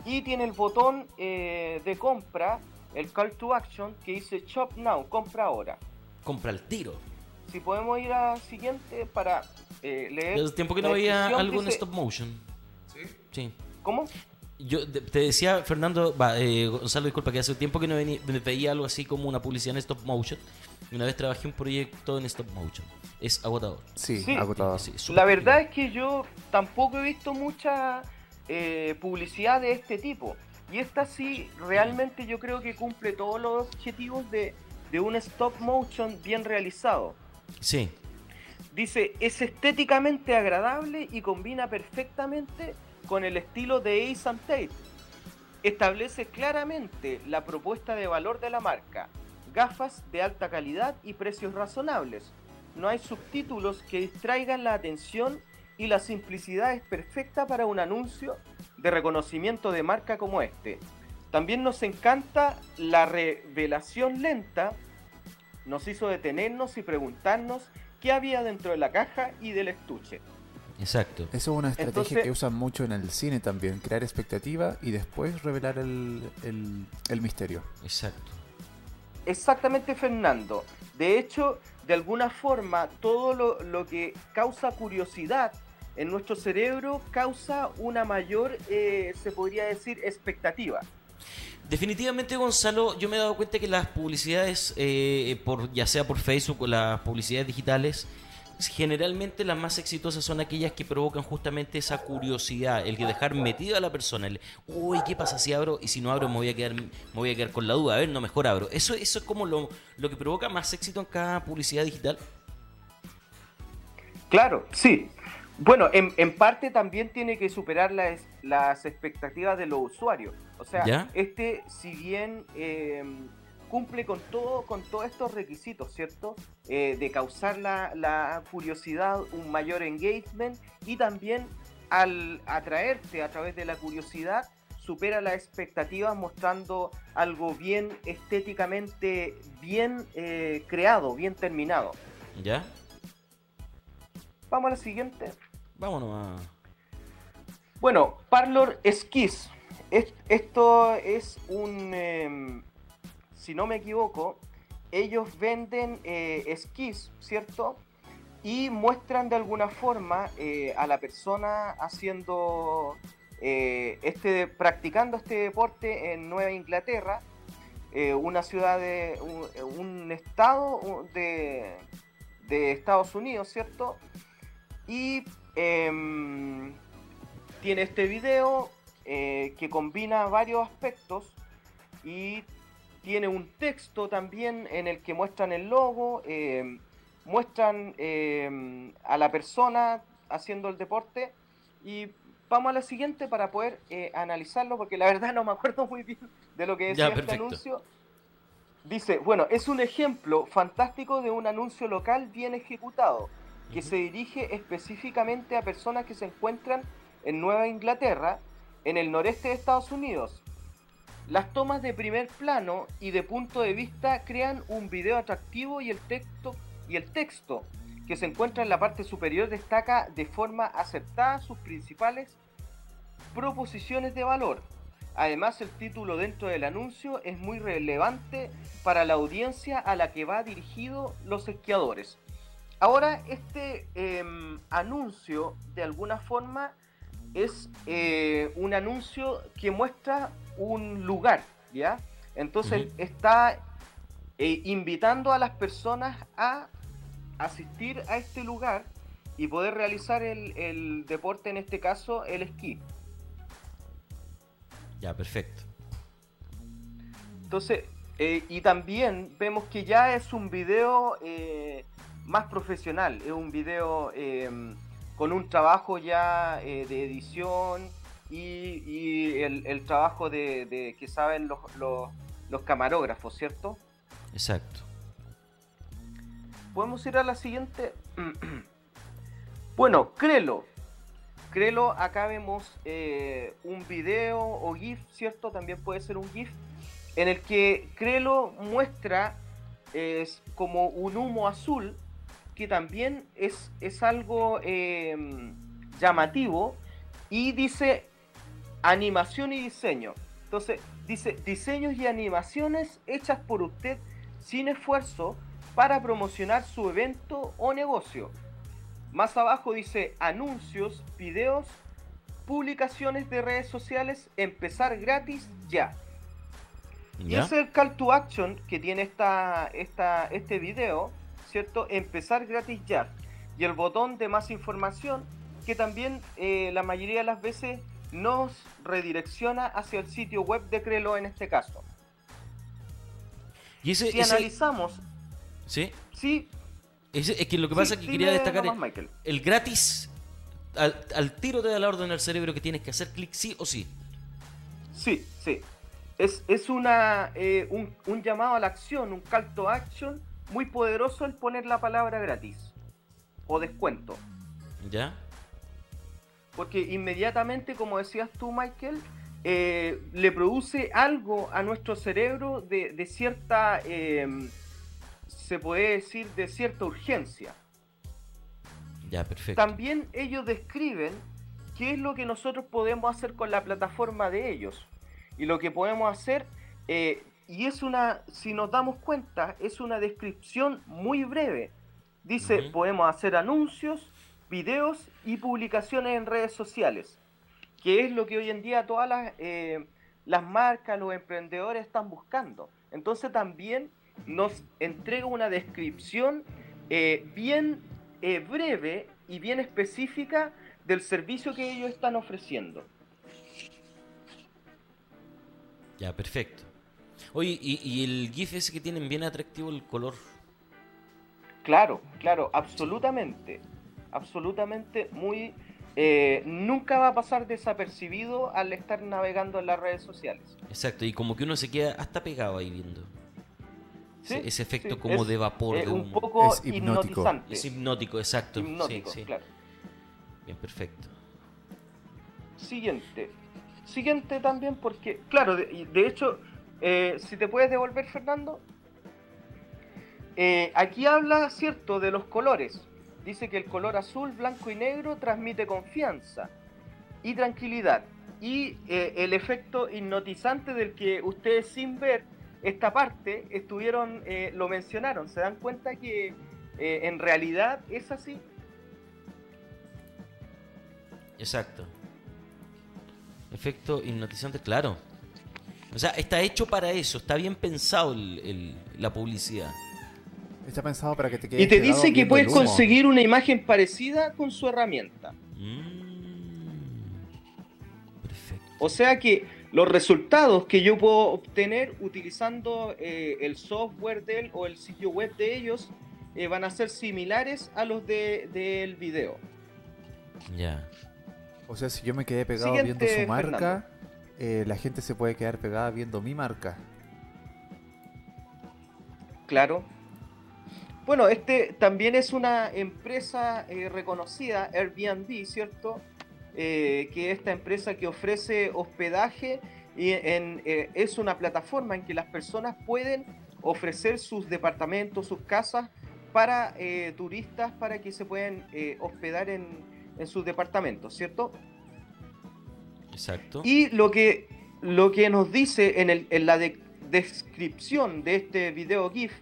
Y tiene el botón eh, de compra, el call to action, que dice Shop Now, compra ahora. Compra el tiro. Si podemos ir a siguiente para eh, leer. Hace tiempo que no veía algo en stop motion. ¿Sí? Sí. ¿Cómo? Yo te decía, Fernando, va, eh, Gonzalo, disculpa, que hace tiempo que no vení- me veía algo así como una publicidad en stop motion. Y Una vez trabajé un proyecto en stop motion. Es agotador. Sí, Sí. agotador. Sí, La verdad es que yo tampoco he visto mucha eh, publicidad de este tipo. Y esta sí, realmente yo creo que cumple todos los objetivos de, de un stop motion bien realizado. Sí, Dice, es estéticamente agradable y combina perfectamente con el estilo de Ace and Tate. Establece claramente la propuesta de valor de la marca. Gafas de alta calidad y precios razonables. No hay subtítulos que distraigan la atención y la simplicidad es perfecta para un anuncio de reconocimiento de marca como este. También nos encanta la revelación lenta. Nos hizo detenernos y preguntarnos qué había dentro de la caja y del estuche. exacto. Eso es una estrategia Entonces- que usan mucho en el cine también, crear expectativa y después revelar el, el- el misterio. Exacto. Exactamente, Fernando. De hecho, de alguna forma, todo lo, lo que causa curiosidad en nuestro cerebro causa una mayor, eh, se podría decir, expectativa. Definitivamente, Gonzalo, yo me he dado cuenta que las publicidades, eh, por, ya sea por Facebook o las publicidades digitales, generalmente las más exitosas son aquellas que provocan justamente esa curiosidad, el que dejar metida a la persona, el, uy, ¿qué pasa si abro? Y si no abro me voy a quedar, me voy a quedar con la duda, a ver, no, mejor abro. Eso, eso es como lo, lo que provoca más éxito en cada publicidad digital. Claro, sí. Bueno, en, en parte también tiene que superar las, las expectativas de los usuarios. O sea, ¿Ya? este, si bien eh, cumple con todo, con todos estos requisitos, ¿cierto? Eh, de causar la, la curiosidad, un mayor engagement y también al atraerte a través de la curiosidad, supera las expectativas mostrando algo bien estéticamente bien eh, creado, bien terminado. ¿Ya? Vamos a la siguiente. Vámonos a... Bueno, Parlor Esquiz. Es- esto es un, em, si no me equivoco, ellos venden eh, esquís, ¿cierto? Y muestran de alguna forma eh, a la persona haciendo eh, este, practicando este deporte en Nueva Inglaterra, eh, una ciudad de un, un estado de, de Estados Unidos, ¿cierto? Y em, tiene este video eh, que combina varios aspectos y tiene un texto también en el que muestran el logo, eh, muestran eh, a la persona haciendo el deporte y vamos a la siguiente para poder eh, analizarlo porque la [LAUGHS] verdad no me acuerdo muy bien de lo que decía Ya, este anuncio. Dice, bueno, es un ejemplo fantástico de un anuncio local bien ejecutado que se dirige específicamente a personas que se encuentran en Nueva Inglaterra, en el noreste de Estados Unidos. Las tomas de primer plano y de punto de vista crean un video atractivo y el texto y el texto que se encuentra en la parte superior destaca de forma acertada sus principales proposiciones de valor. Además, el título dentro del anuncio es muy relevante para la audiencia a la que va dirigido los esquiadores. Ahora, este em, anuncio, de alguna forma, es eh, un anuncio que muestra un lugar, ¿ya? Entonces está eh, invitando a las personas a asistir a este lugar y poder realizar el, el deporte, en este caso el esquí. Ya, perfecto. Entonces, eh, y también vemos que ya es un video eh, más profesional, es un video eh, con un trabajo ya eh, de edición y, y el, el trabajo de, de que saben los, los, los camarógrafos, ¿cierto? Exacto. Podemos ir a la siguiente. [CLEARS THROAT] bueno, Crelo. Crelo, acá vemos eh, un video o GIF, ¿cierto? También puede ser un GIF, en el que Crelo muestra es como un humo azul, que también es, es algo eh, llamativo, y dice animación y diseño. Entonces, dice diseños y animaciones hechas por usted sin esfuerzo para promocionar su evento o negocio. Más abajo dice anuncios, videos, publicaciones de redes sociales, empezar gratis ya. Y ¿Ya? ese es el call to action que tiene esta, esta, este video, ¿cierto? Empezar gratis ya. Y el botón de más información que también eh, la mayoría de las veces nos redirecciona hacia el sitio web de Crelo en este caso. Y ese, Si ese- analizamos, ¿sí? sí, Ese- es que lo que sí, pasa es que quería destacar nomás, el, Michael. el gratis. Al, al tiro te da la orden al cerebro que tienes que hacer clic sí o sí. Sí, sí. Es, es una, eh, un, un llamado a la acción, un call to action muy poderoso el poner la palabra gratis o descuento. ¿Ya? Porque inmediatamente, como decías tú, Michael, eh, le produce algo a nuestro cerebro de, de cierta, eh, se puede decir, de cierta urgencia. Ya, perfecto. También ellos describen qué es lo que nosotros podemos hacer con la plataforma de ellos. Y lo que podemos hacer, eh, y es una, si nos damos cuenta, es una descripción muy breve. Dice, podemos hacer anuncios, videos y publicaciones en redes sociales. Que es lo que hoy en día todas las, eh, las marcas, los emprendedores están buscando. Entonces también nos entrega una descripción eh, bien eh, breve y bien específica del servicio que ellos están ofreciendo. Ya, perfecto. Oye, y, y el GIF ese que tienen bien atractivo el color. Claro, claro, absolutamente. Absolutamente muy... eh, nunca va a pasar desapercibido al estar navegando en las redes sociales. Exacto, y como que uno se queda hasta pegado ahí viendo. ¿Sí? Ese, ese efecto Sí, como es, de vapor, eh, de un humo. poco Es hipnótico. hipnotizante. Es hipnótico, exacto. Hipnótico, sí, sí. claro. Bien, perfecto. Siguiente. Siguiente también porque, claro, de hecho, eh, si te puedes devolver, Fernando. Eh, aquí habla, cierto, de los colores. Dice que el color azul, blanco y negro transmite confianza y tranquilidad. Y eh, el efecto hipnotizante del que ustedes sin ver esta parte estuvieron, lo mencionaron. ¿Se dan cuenta que en realidad es así? Exacto. Efecto hipnotizante, claro. O sea, está hecho para eso, está bien pensado el- el- la publicidad. Está pensado para que te quedes Y te dice que puedes conseguir una imagen parecida con su herramienta. Mm. Perfecto. O sea que los resultados que yo puedo obtener utilizando eh, el software de él o el sitio web de ellos eh, van a ser similares a los de- del video. Ya. O sea, si yo me quedé pegado Siguiente, viendo su marca, Fernando. Eh, la gente se puede quedar pegada viendo mi marca. Claro. Bueno, este también es una empresa eh, reconocida, Airbnb, ¿cierto? Eh, que esta empresa que ofrece hospedaje y en, es una plataforma en que las personas pueden ofrecer sus departamentos, sus casas para turistas para que se puedan hospedar en, en sus departamentos, ¿cierto? Exacto. Y lo que, lo que nos dice en, el- en la de- descripción de este video GIF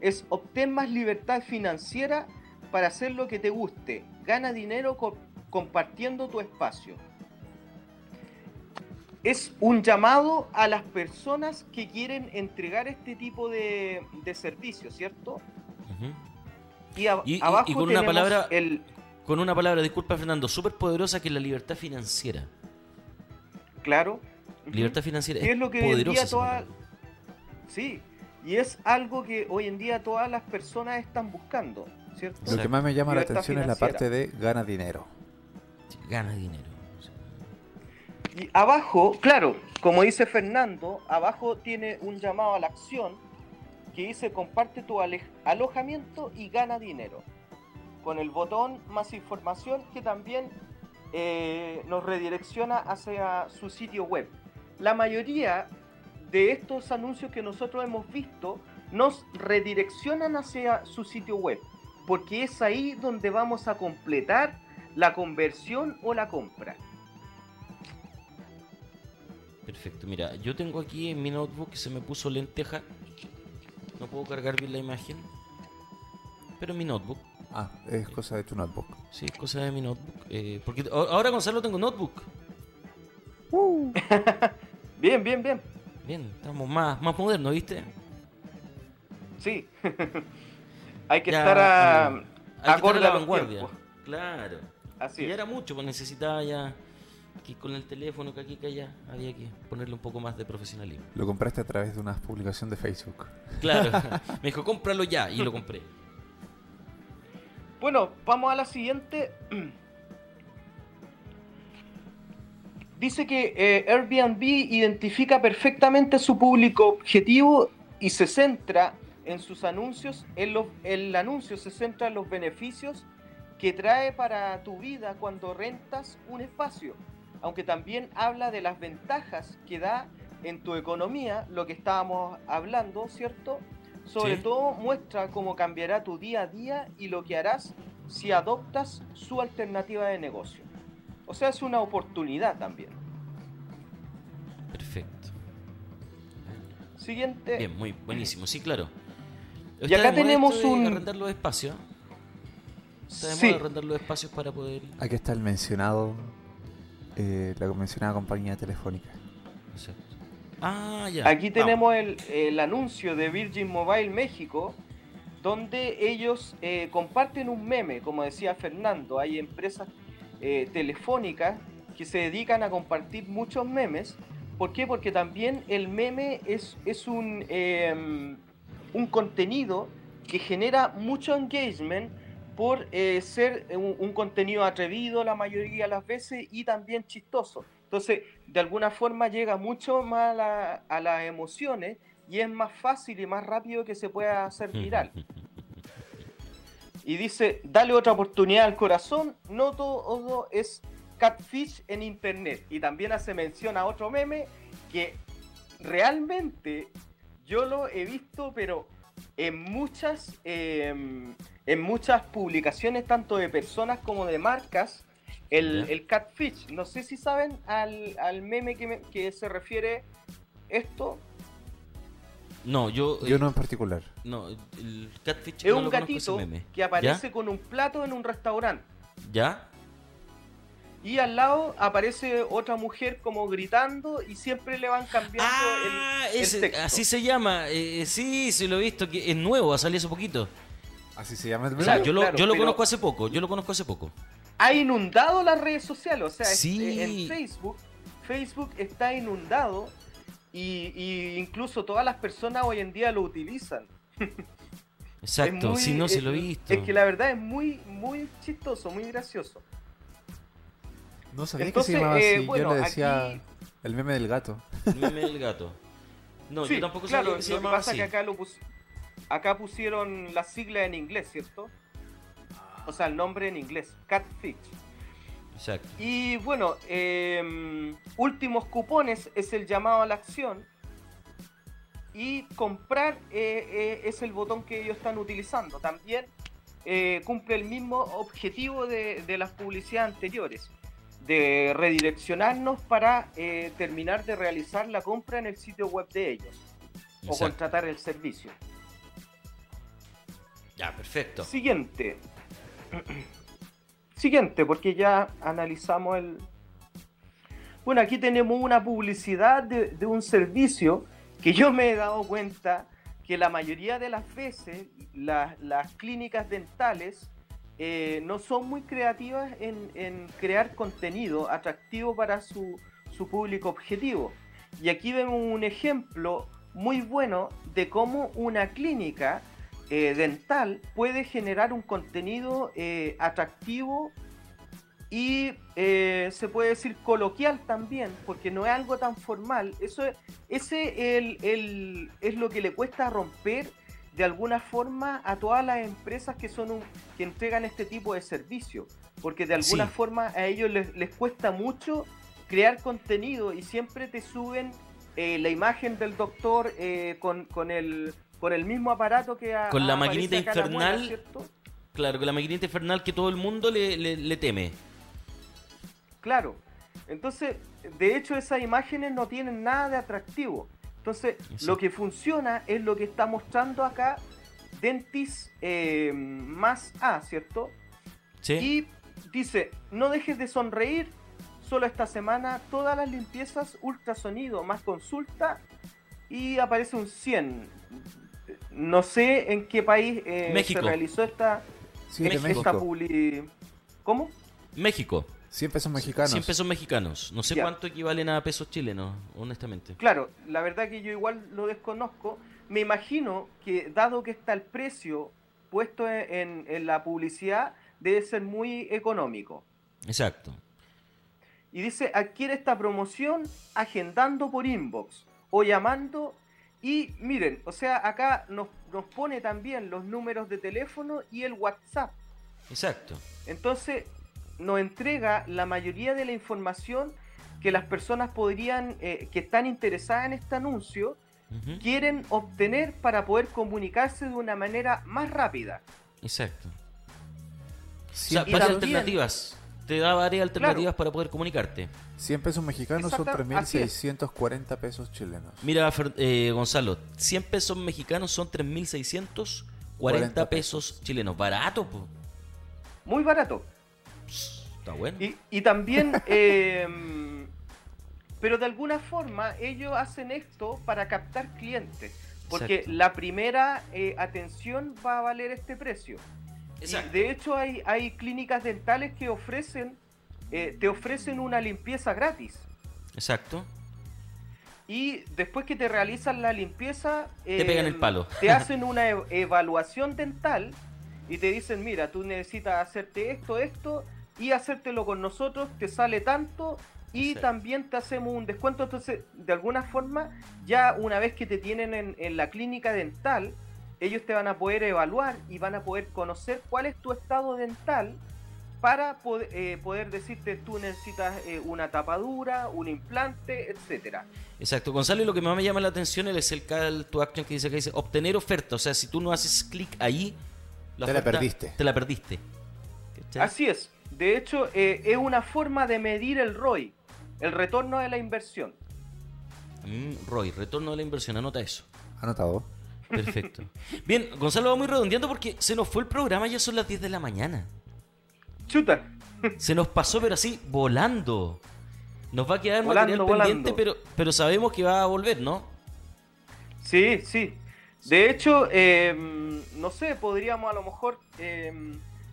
es obtén más libertad financiera para hacer lo que te guste. Gana dinero co- compartiendo tu espacio. Es un llamado a las personas que quieren entregar este tipo de, de servicios, ¿cierto? Y, a- Y- y- y abajo con una palabra- el, Con una palabra, disculpa Fernando, súper poderosa que es la libertad financiera. Claro. Libertad financiera Y es lo que hoy en poderosa. día esa toda... Sí, y es algo que hoy en día todas las personas están buscando, ¿cierto? Lo que más me llama la atención es la parte de gana dinero. Sí, Gana dinero. Y abajo, claro, como dice Fernando, abajo tiene un llamado a la acción que dice comparte tu alojamiento y gana dinero. Con el botón más información que también eh, nos redirecciona hacia su sitio web. La mayoría de estos anuncios que nosotros hemos visto nos redireccionan hacia su sitio web, porque es ahí donde vamos a completar la conversión o la compra. Perfecto, mira, yo tengo aquí en mi notebook que se me puso lenteja. No puedo cargar bien la imagen. Pero mi notebook, Ah, es cosa de tu notebook. sí, es cosa de mi notebook. eh, porque ahora Gonzalo tengo notebook. [LAUGHS] Bien, bien, bien. Bien, estamos más, más modernos, ¿viste? Sí. [LAUGHS] Hay que Ya, estar a, eh, Hay que estar a acorde la a los vanguardia. tiempos. Claro. Así y es. era mucho, pues necesitaba ya que con el teléfono que aquí que allá había que ponerle un poco más de profesionalismo. Lo compraste a través de una publicación de Facebook. Claro. [LAUGHS] Me dijo, cómpralo ya y lo compré. Bueno, vamos a la siguiente. [CLEARS THROAT] Dice que eh, Airbnb identifica perfectamente su público objetivo y se centra en sus anuncios. En los, el anuncio se centra en los beneficios que trae para tu vida cuando rentas un espacio. Aunque también habla de las ventajas que da en tu economía, lo que estábamos hablando, ¿cierto? Sobre Sí. todo muestra cómo cambiará tu día a día y lo que harás si adoptas su alternativa de negocio. O sea, es una oportunidad también. Perfecto. Siguiente. Bien, muy buenísimo. Sí, claro. Y acá tenemos un- arrendar los espacios. Está de Sí. moda arrendar los espacios para poder... Aquí está el mencionado, eh, la mencionada compañía telefónica. Exacto. Ah, ya. Aquí tenemos el, el anuncio de Virgin Mobile México, donde ellos eh, comparten un meme, como decía Fernando. Hay empresas eh, telefónicas que se dedican a compartir muchos memes. ¿Por qué? Porque también el meme es, es un, eh, un contenido que genera mucho engagement por eh, ser un, un contenido atrevido la mayoría de las veces y también chistoso. Entonces, de alguna forma llega mucho más a, la- a las emociones y es más fácil y más rápido que se pueda hacer viral. Y dice, dale otra oportunidad al corazón, no todo es catfish en internet. Y también hace mención a otro meme que realmente yo lo he visto, pero en muchas, em, en muchas publicaciones, tanto de personas como de marcas, el, el catfish. No sé si saben al, al meme que, me- que se refiere esto. No, yo... Yo eh, no en particular. no, el catfish Es no un lo gatito meme. que aparece con un plato en un restaurante. ¿Ya? Y al lado aparece otra mujer como gritando y siempre le van cambiando Ah, el, el ese- texto. así se llama. eh, sí, sí lo he visto, que es nuevo, ha salido hace poquito. Así se llama el O sea, Claro, yo lo, yo lo pero- conozco hace poco, yo lo conozco hace poco. Ha inundado las redes sociales, o sea, es- Sí. en Facebook Facebook está inundado y, y incluso todas las personas hoy en día lo utilizan. [LAUGHS] Exacto, si no se lo he es- visto. Es que la verdad es muy, muy chistoso, muy gracioso. No sabía Entonces, que se llamaba eh, así. bueno, Yo le decía aquí- el meme del gato. Meme del gato. No, Sí, yo tampoco claro, sabía que se lo que llamaba pasa así. es que acá, lo pus- acá pusieron la sigla en inglés, ¿cierto? O sea, el nombre en inglés, Catfish. Exacto. Y bueno, eh, últimos cupones es el llamado a la acción. Y comprar eh, eh, es el botón que ellos están utilizando. También eh, cumple el mismo objetivo de, de las publicidades anteriores. De redireccionarnos para terminar de realizar la compra en el sitio web de ellos. O contratar el servicio. Ya, perfecto. Siguiente. [CLEARS THROAT] Siguiente, porque ya analizamos el... Bueno, aquí tenemos una publicidad de, un servicio que yo me he dado cuenta que la mayoría de las veces la- las clínicas dentales eh, no son muy creativas en, crear contenido atractivo para su público objetivo. Y aquí vemos un ejemplo muy bueno de cómo una clínica eh, dental puede generar un contenido eh, atractivo y eh, se puede decir coloquial también, porque no es algo tan formal. Eso es, ese el- el- es lo que le cuesta romper de alguna forma a todas las empresas que son un- que entregan este tipo de servicio, porque de alguna Sí. forma a ellos les, les cuesta mucho crear contenido y siempre te suben la imagen del doctor con, con el con el mismo aparato que a- Con la maquinita infernal. Claro, con la maquinita infernal que todo el mundo le, le, le teme. Claro. Entonces, de hecho, esas imágenes no tienen nada de atractivo. Entonces, lo que funciona es lo que está mostrando acá Dentis eh, más A, ¿cierto? ¿Sí? Y dice, no dejes de sonreír, solo esta semana todas las limpiezas, ultrasonido más consulta y aparece un 100. No sé en qué país eh, México. se realizó esta, Sí, esta México. publi... ¿Cómo? México. 100 pesos mexicanos. 100 pesos mexicanos. No sé Ya. cuánto equivalen a pesos chilenos, honestamente. Claro, la verdad que yo igual lo desconozco. Me imagino que dado que está el precio puesto en, en la publicidad, debe ser muy económico. Exacto. Y dice, adquiere esta promoción agendando por inbox o llamando. Y miren, o sea, acá nos, nos pone también los números de teléfono y el WhatsApp. Exacto. Entonces, nos entrega la mayoría de la información que las personas podrían, eh, que están interesadas en este anuncio, quieren obtener para poder comunicarse de una manera más rápida. Exacto. O sea, varias también- alternativas. Te da varias alternativas para poder comunicarte. 100 pesos mexicanos son Exacto, es. 3.640 pesos chilenos. Mira, eh, Gonzalo, 100 pesos mexicanos son 3.640 40 pesos chilenos. Barato, po. Muy barato. Está bueno. Y, y también, [LAUGHS] eh, pero de alguna forma ellos hacen esto para captar clientes. Porque Exacto. la primera eh, atención va a valer este precio. Y de hecho hay, hay clínicas dentales que ofrecen, eh, te ofrecen una limpieza gratis. Exacto. Y después que te realizan la limpieza, Te pegan el palo. Te [LAUGHS] hacen una e- evaluación dental y te dicen, mira, tú necesitas hacerte esto, esto y hacértelo con nosotros, te sale tanto y Exacto. también te hacemos un descuento. Entonces, de alguna forma, ya una vez que te tienen en, en la clínica dental, ellos te van a poder evaluar y van a poder conocer cuál es tu estado dental para poder, eh, poder decirte tú necesitas eh, una tapadura, un implante, etcétera. Exacto. Gonzalo, y lo que más me llama la atención es el call to action que dice que dice obtener oferta. O sea, si tú no haces clic ahí, Te la perdiste. Te la perdiste. ¿Cachai? Así es. De hecho, eh, es una forma de medir el ROI, el retorno de la inversión. Mm, Roy, retorno de la inversión, anota eso. Anotado. Perfecto. Bien, Gonzalo, vamos ir redondeando porque se nos fue el programa, ya son las 10 de la mañana. Chuta. Se nos pasó, pero así, volando. Nos va a quedar Volando, material volando. pendiente, pero, pero sabemos que va a volver, ¿no? Sí, sí. De hecho, eh, no sé, podríamos a lo mejor eh,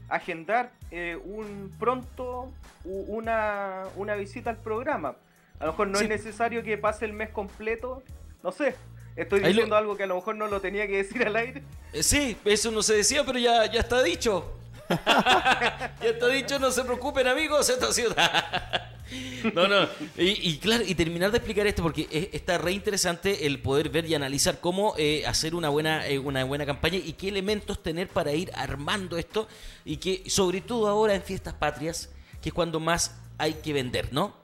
agendar eh, un pronto una, una visita al programa. A lo mejor no Sí. es necesario que pase el mes completo. No sé. Estoy Ahí lo- diciendo algo que a lo mejor no lo tenía que decir al aire. Eh, Sí, eso no se decía, pero ya, ya está dicho. [LAUGHS] ya está dicho, no se preocupen amigos, esto ha sido... [LAUGHS] no, no, y, y claro, y terminar de explicar esto porque es- está re interesante el poder ver y analizar cómo eh, hacer una buena, eh, una buena campaña y qué elementos tener para ir armando esto y que sobre todo ahora en fiestas patrias, que es cuando más hay que vender, ¿no?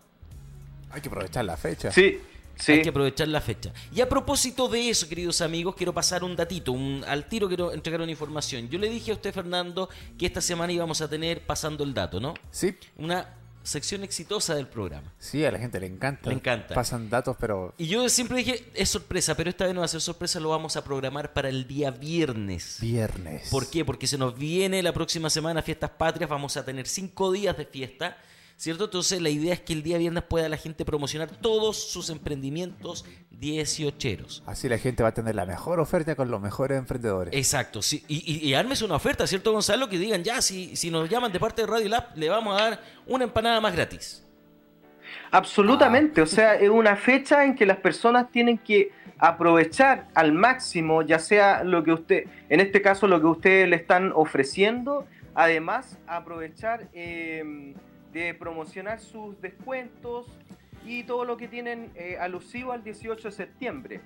Hay que aprovechar la fecha. Sí, sí. Hay que aprovechar la fecha. Y a propósito de eso, queridos amigos, quiero pasar un datito, un, al tiro quiero entregar una información. Yo le dije a usted, Fernando, que esta semana íbamos a tener pasando el dato, ¿no? Sí, Una sección exitosa del programa. sí, a la gente le encanta. Le encanta. Pasan datos, pero Y yo siempre dije, es sorpresa, pero esta vez no va a ser sorpresa, lo vamos a programar para el día viernes. viernes. ¿Por qué? Porque se nos viene la próxima semana Fiestas Patrias, vamos a tener cinco días de fiesta, ¿cierto? Entonces la idea es que el día viernes pueda la gente promocionar todos sus emprendimientos dieciocheros. Así la gente va a tener la mejor oferta con los mejores emprendedores. Exacto, sí. y, y, y ármese una oferta, ¿cierto, Gonzalo? Que digan, ya, si, si nos llaman de parte de Radio Lab, le vamos a dar una empanada más gratis. Absolutamente, o sea, es una fecha en que las personas tienen que aprovechar al máximo, ya sea lo que usted, en este caso lo que ustedes le están ofreciendo, además aprovechar eh, de promocionar sus descuentos y todo lo que tienen eh, alusivo al 18 de septiembre.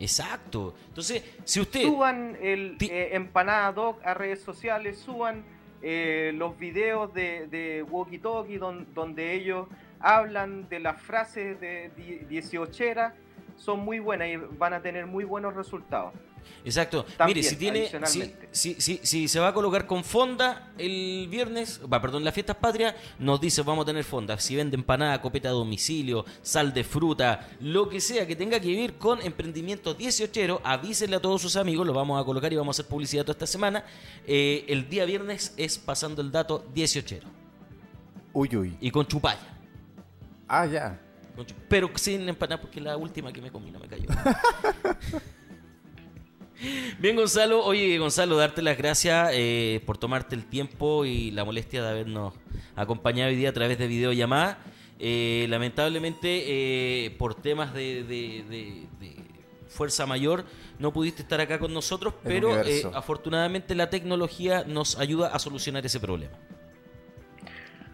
Exacto. Entonces, si usted... Suban el eh, Empanada Doc a redes sociales, suban eh, los videos de, de Walkie Talkie don- donde ellos hablan de las frases de die- 18 son muy buenas y van a tener muy buenos resultados. Exacto. También, Mire, si tiene, si, si, si- si se va a colocar con fonda el viernes, va, perdón, las fiestas patrias, nos dice vamos a tener fonda. Si vende empanada, copeta a domicilio, sal de fruta, lo que sea que tenga que ver con emprendimientos 18, avísenle a todos sus amigos, lo vamos a colocar y vamos a hacer publicidad toda esta semana. Eh, el día viernes es pasando el dato 18 Uy, uy. y con chupalla. Ah, ya. Pero sin empanada porque la última que me comí no me cayó. [LAUGHS] Bien, Gonzalo. Oye, Gonzalo, darte las gracias eh, por tomarte el tiempo y la molestia de habernos acompañado hoy día a través de videollamada. Eh, lamentablemente, eh, por temas de, de- de- de fuerza mayor, no pudiste estar acá con nosotros, El pero eh, afortunadamente la tecnología nos ayuda a solucionar ese problema.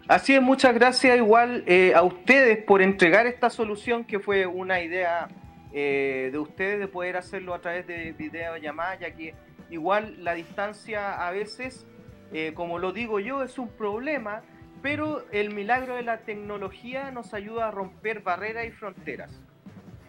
Así es, muchas gracias igual eh, a ustedes por entregar esta solución que fue una idea eh, de ustedes de poder hacerlo a través de videollamada, ya que igual la distancia a veces, eh, como lo digo yo, es un problema, pero el milagro de la tecnología nos ayuda a romper barreras y fronteras.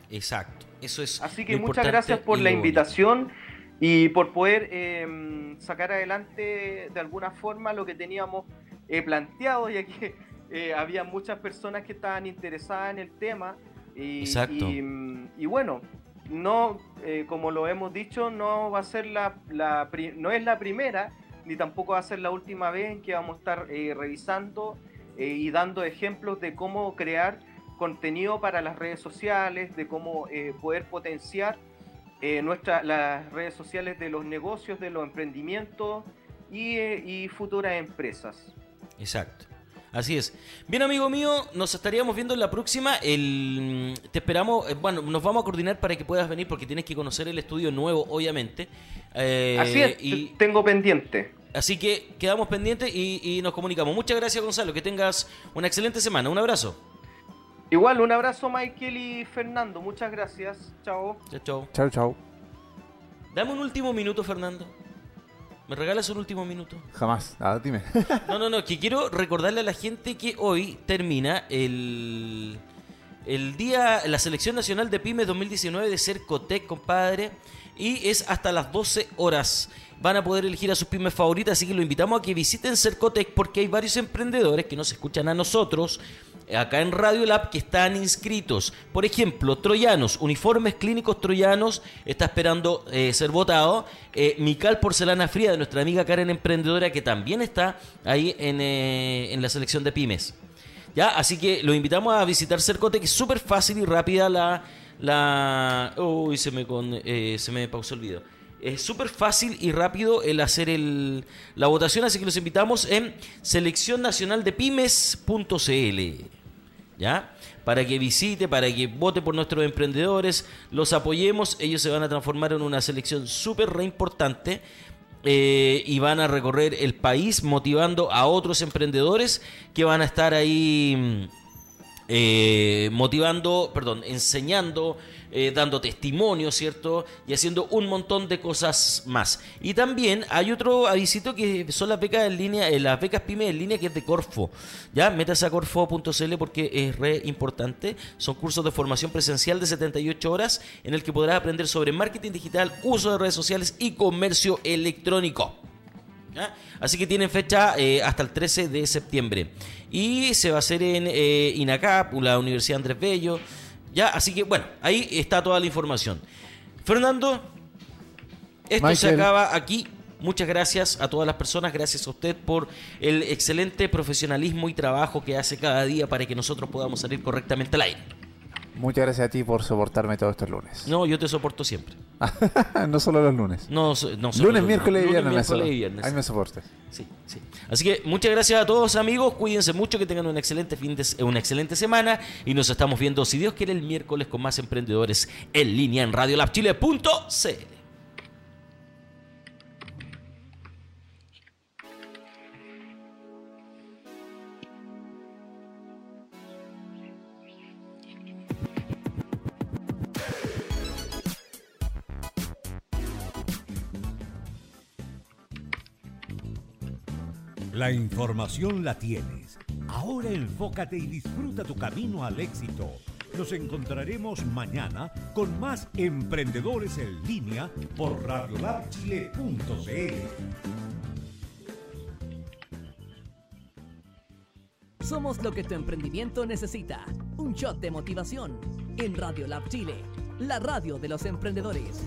Exacto. Eso es. Así que muchas gracias por la bonito. invitación y por poder eh, sacar adelante de alguna forma lo que teníamos eh, planteado, ya que eh, había muchas personas que estaban interesadas en el tema. Y, Exacto. y, mm, y bueno, no, eh, como lo hemos dicho, no va a ser la, la no es la primera, ni tampoco va a ser la última vez en que vamos a estar eh, revisando eh, y dando ejemplos de cómo crear contenido para las redes sociales, de cómo poder potenciar nuestra, las redes sociales de los negocios, de los emprendimientos y, y futuras empresas. Exacto. Así es. Bien, amigo mío, nos estaríamos viendo en la próxima. El, te esperamos. eh, Bueno, nos vamos a coordinar para que puedas venir porque tienes que conocer el estudio nuevo, obviamente. Eh, Así es, Y, tengo pendiente. así que quedamos pendientes y, y nos comunicamos. Muchas gracias, Gonzalo. Que tengas una excelente semana. Un abrazo. Igual, un abrazo Michael y Fernando, muchas gracias, chao. Chao, chao. Chau, chau. Dame un último minuto, Fernando. ¿Me regalas un último minuto? Jamás. Ah, dime. [LAUGHS] No, no, no, que quiero recordarle a la gente que hoy termina el, el día, la selección nacional de pymes 2019 de Cercotec, compadre, y es hasta las 12 horas. Van a poder elegir a sus pymes favoritas, así que lo invitamos a que visiten Cercotec porque hay varios emprendedores que nos escuchan a nosotros acá en Radio Lab que están inscritos. Por ejemplo, Troyanos, uniformes clínicos troyanos, está esperando eh, ser votado. Eh, Mical Porcelana Fría, de nuestra amiga Karen Emprendedora, que también está ahí en, eh, en la selección de pymes. ¿Ya? Así que lo invitamos a visitar Cercote, que es súper fácil y rápida la... la... Uy, se me, con, se me pausó el video. Es súper fácil y rápido el hacer el, la votación, así que los invitamos en seleccionnacionaldepymes.cl. ¿Ya? para que visite, para que vote por nuestros emprendedores, los apoyemos, ellos se van a transformar en una selección súper re importante. eh, y van a recorrer el país motivando a otros emprendedores que van a estar ahí mm, eh, motivando, perdón, enseñando, eh, dando testimonio, ¿cierto? Y haciendo un montón de cosas más. Y también hay otro avisito que son las becas en línea, eh, las becas pymes en línea que es de Corfo. Ya, métase a corfo.cl porque es re importante. Son cursos de formación presencial de 78 horas en el que podrás aprender sobre marketing digital, uso de redes sociales y comercio electrónico. Así que tienen fecha eh, hasta el 13 de septiembre. Y se va a hacer en eh, INACAP, la Universidad Andrés Bello. ¿Ya? Así que bueno, ahí está toda la información. Fernando, esto se acaba aquí. Muchas gracias a todas las personas, gracias a usted por el excelente profesionalismo y trabajo que hace cada día para que nosotros podamos salir correctamente al aire. Muchas gracias a ti por soportarme todos estos lunes. No, yo te soporto siempre. [LAUGHS] no solo los lunes. No, so- no solo lunes, los- miércoles y lunes, viernes. me miércoles y viernes. Ahí me soportas. Sí, sí. Así que muchas gracias a todos amigos, cuídense mucho, que tengan un excelente fin de una excelente semana y nos estamos viendo, si Dios quiere, el miércoles con más emprendedores en línea en radiolabchile.cl. La información la tienes. Ahora enfócate y disfruta tu camino al éxito. Nos encontraremos mañana con más emprendedores en línea por radiolabchile.cl. Somos lo que tu emprendimiento necesita. Un shot de motivación en Radio Lab Chile, la radio de los emprendedores.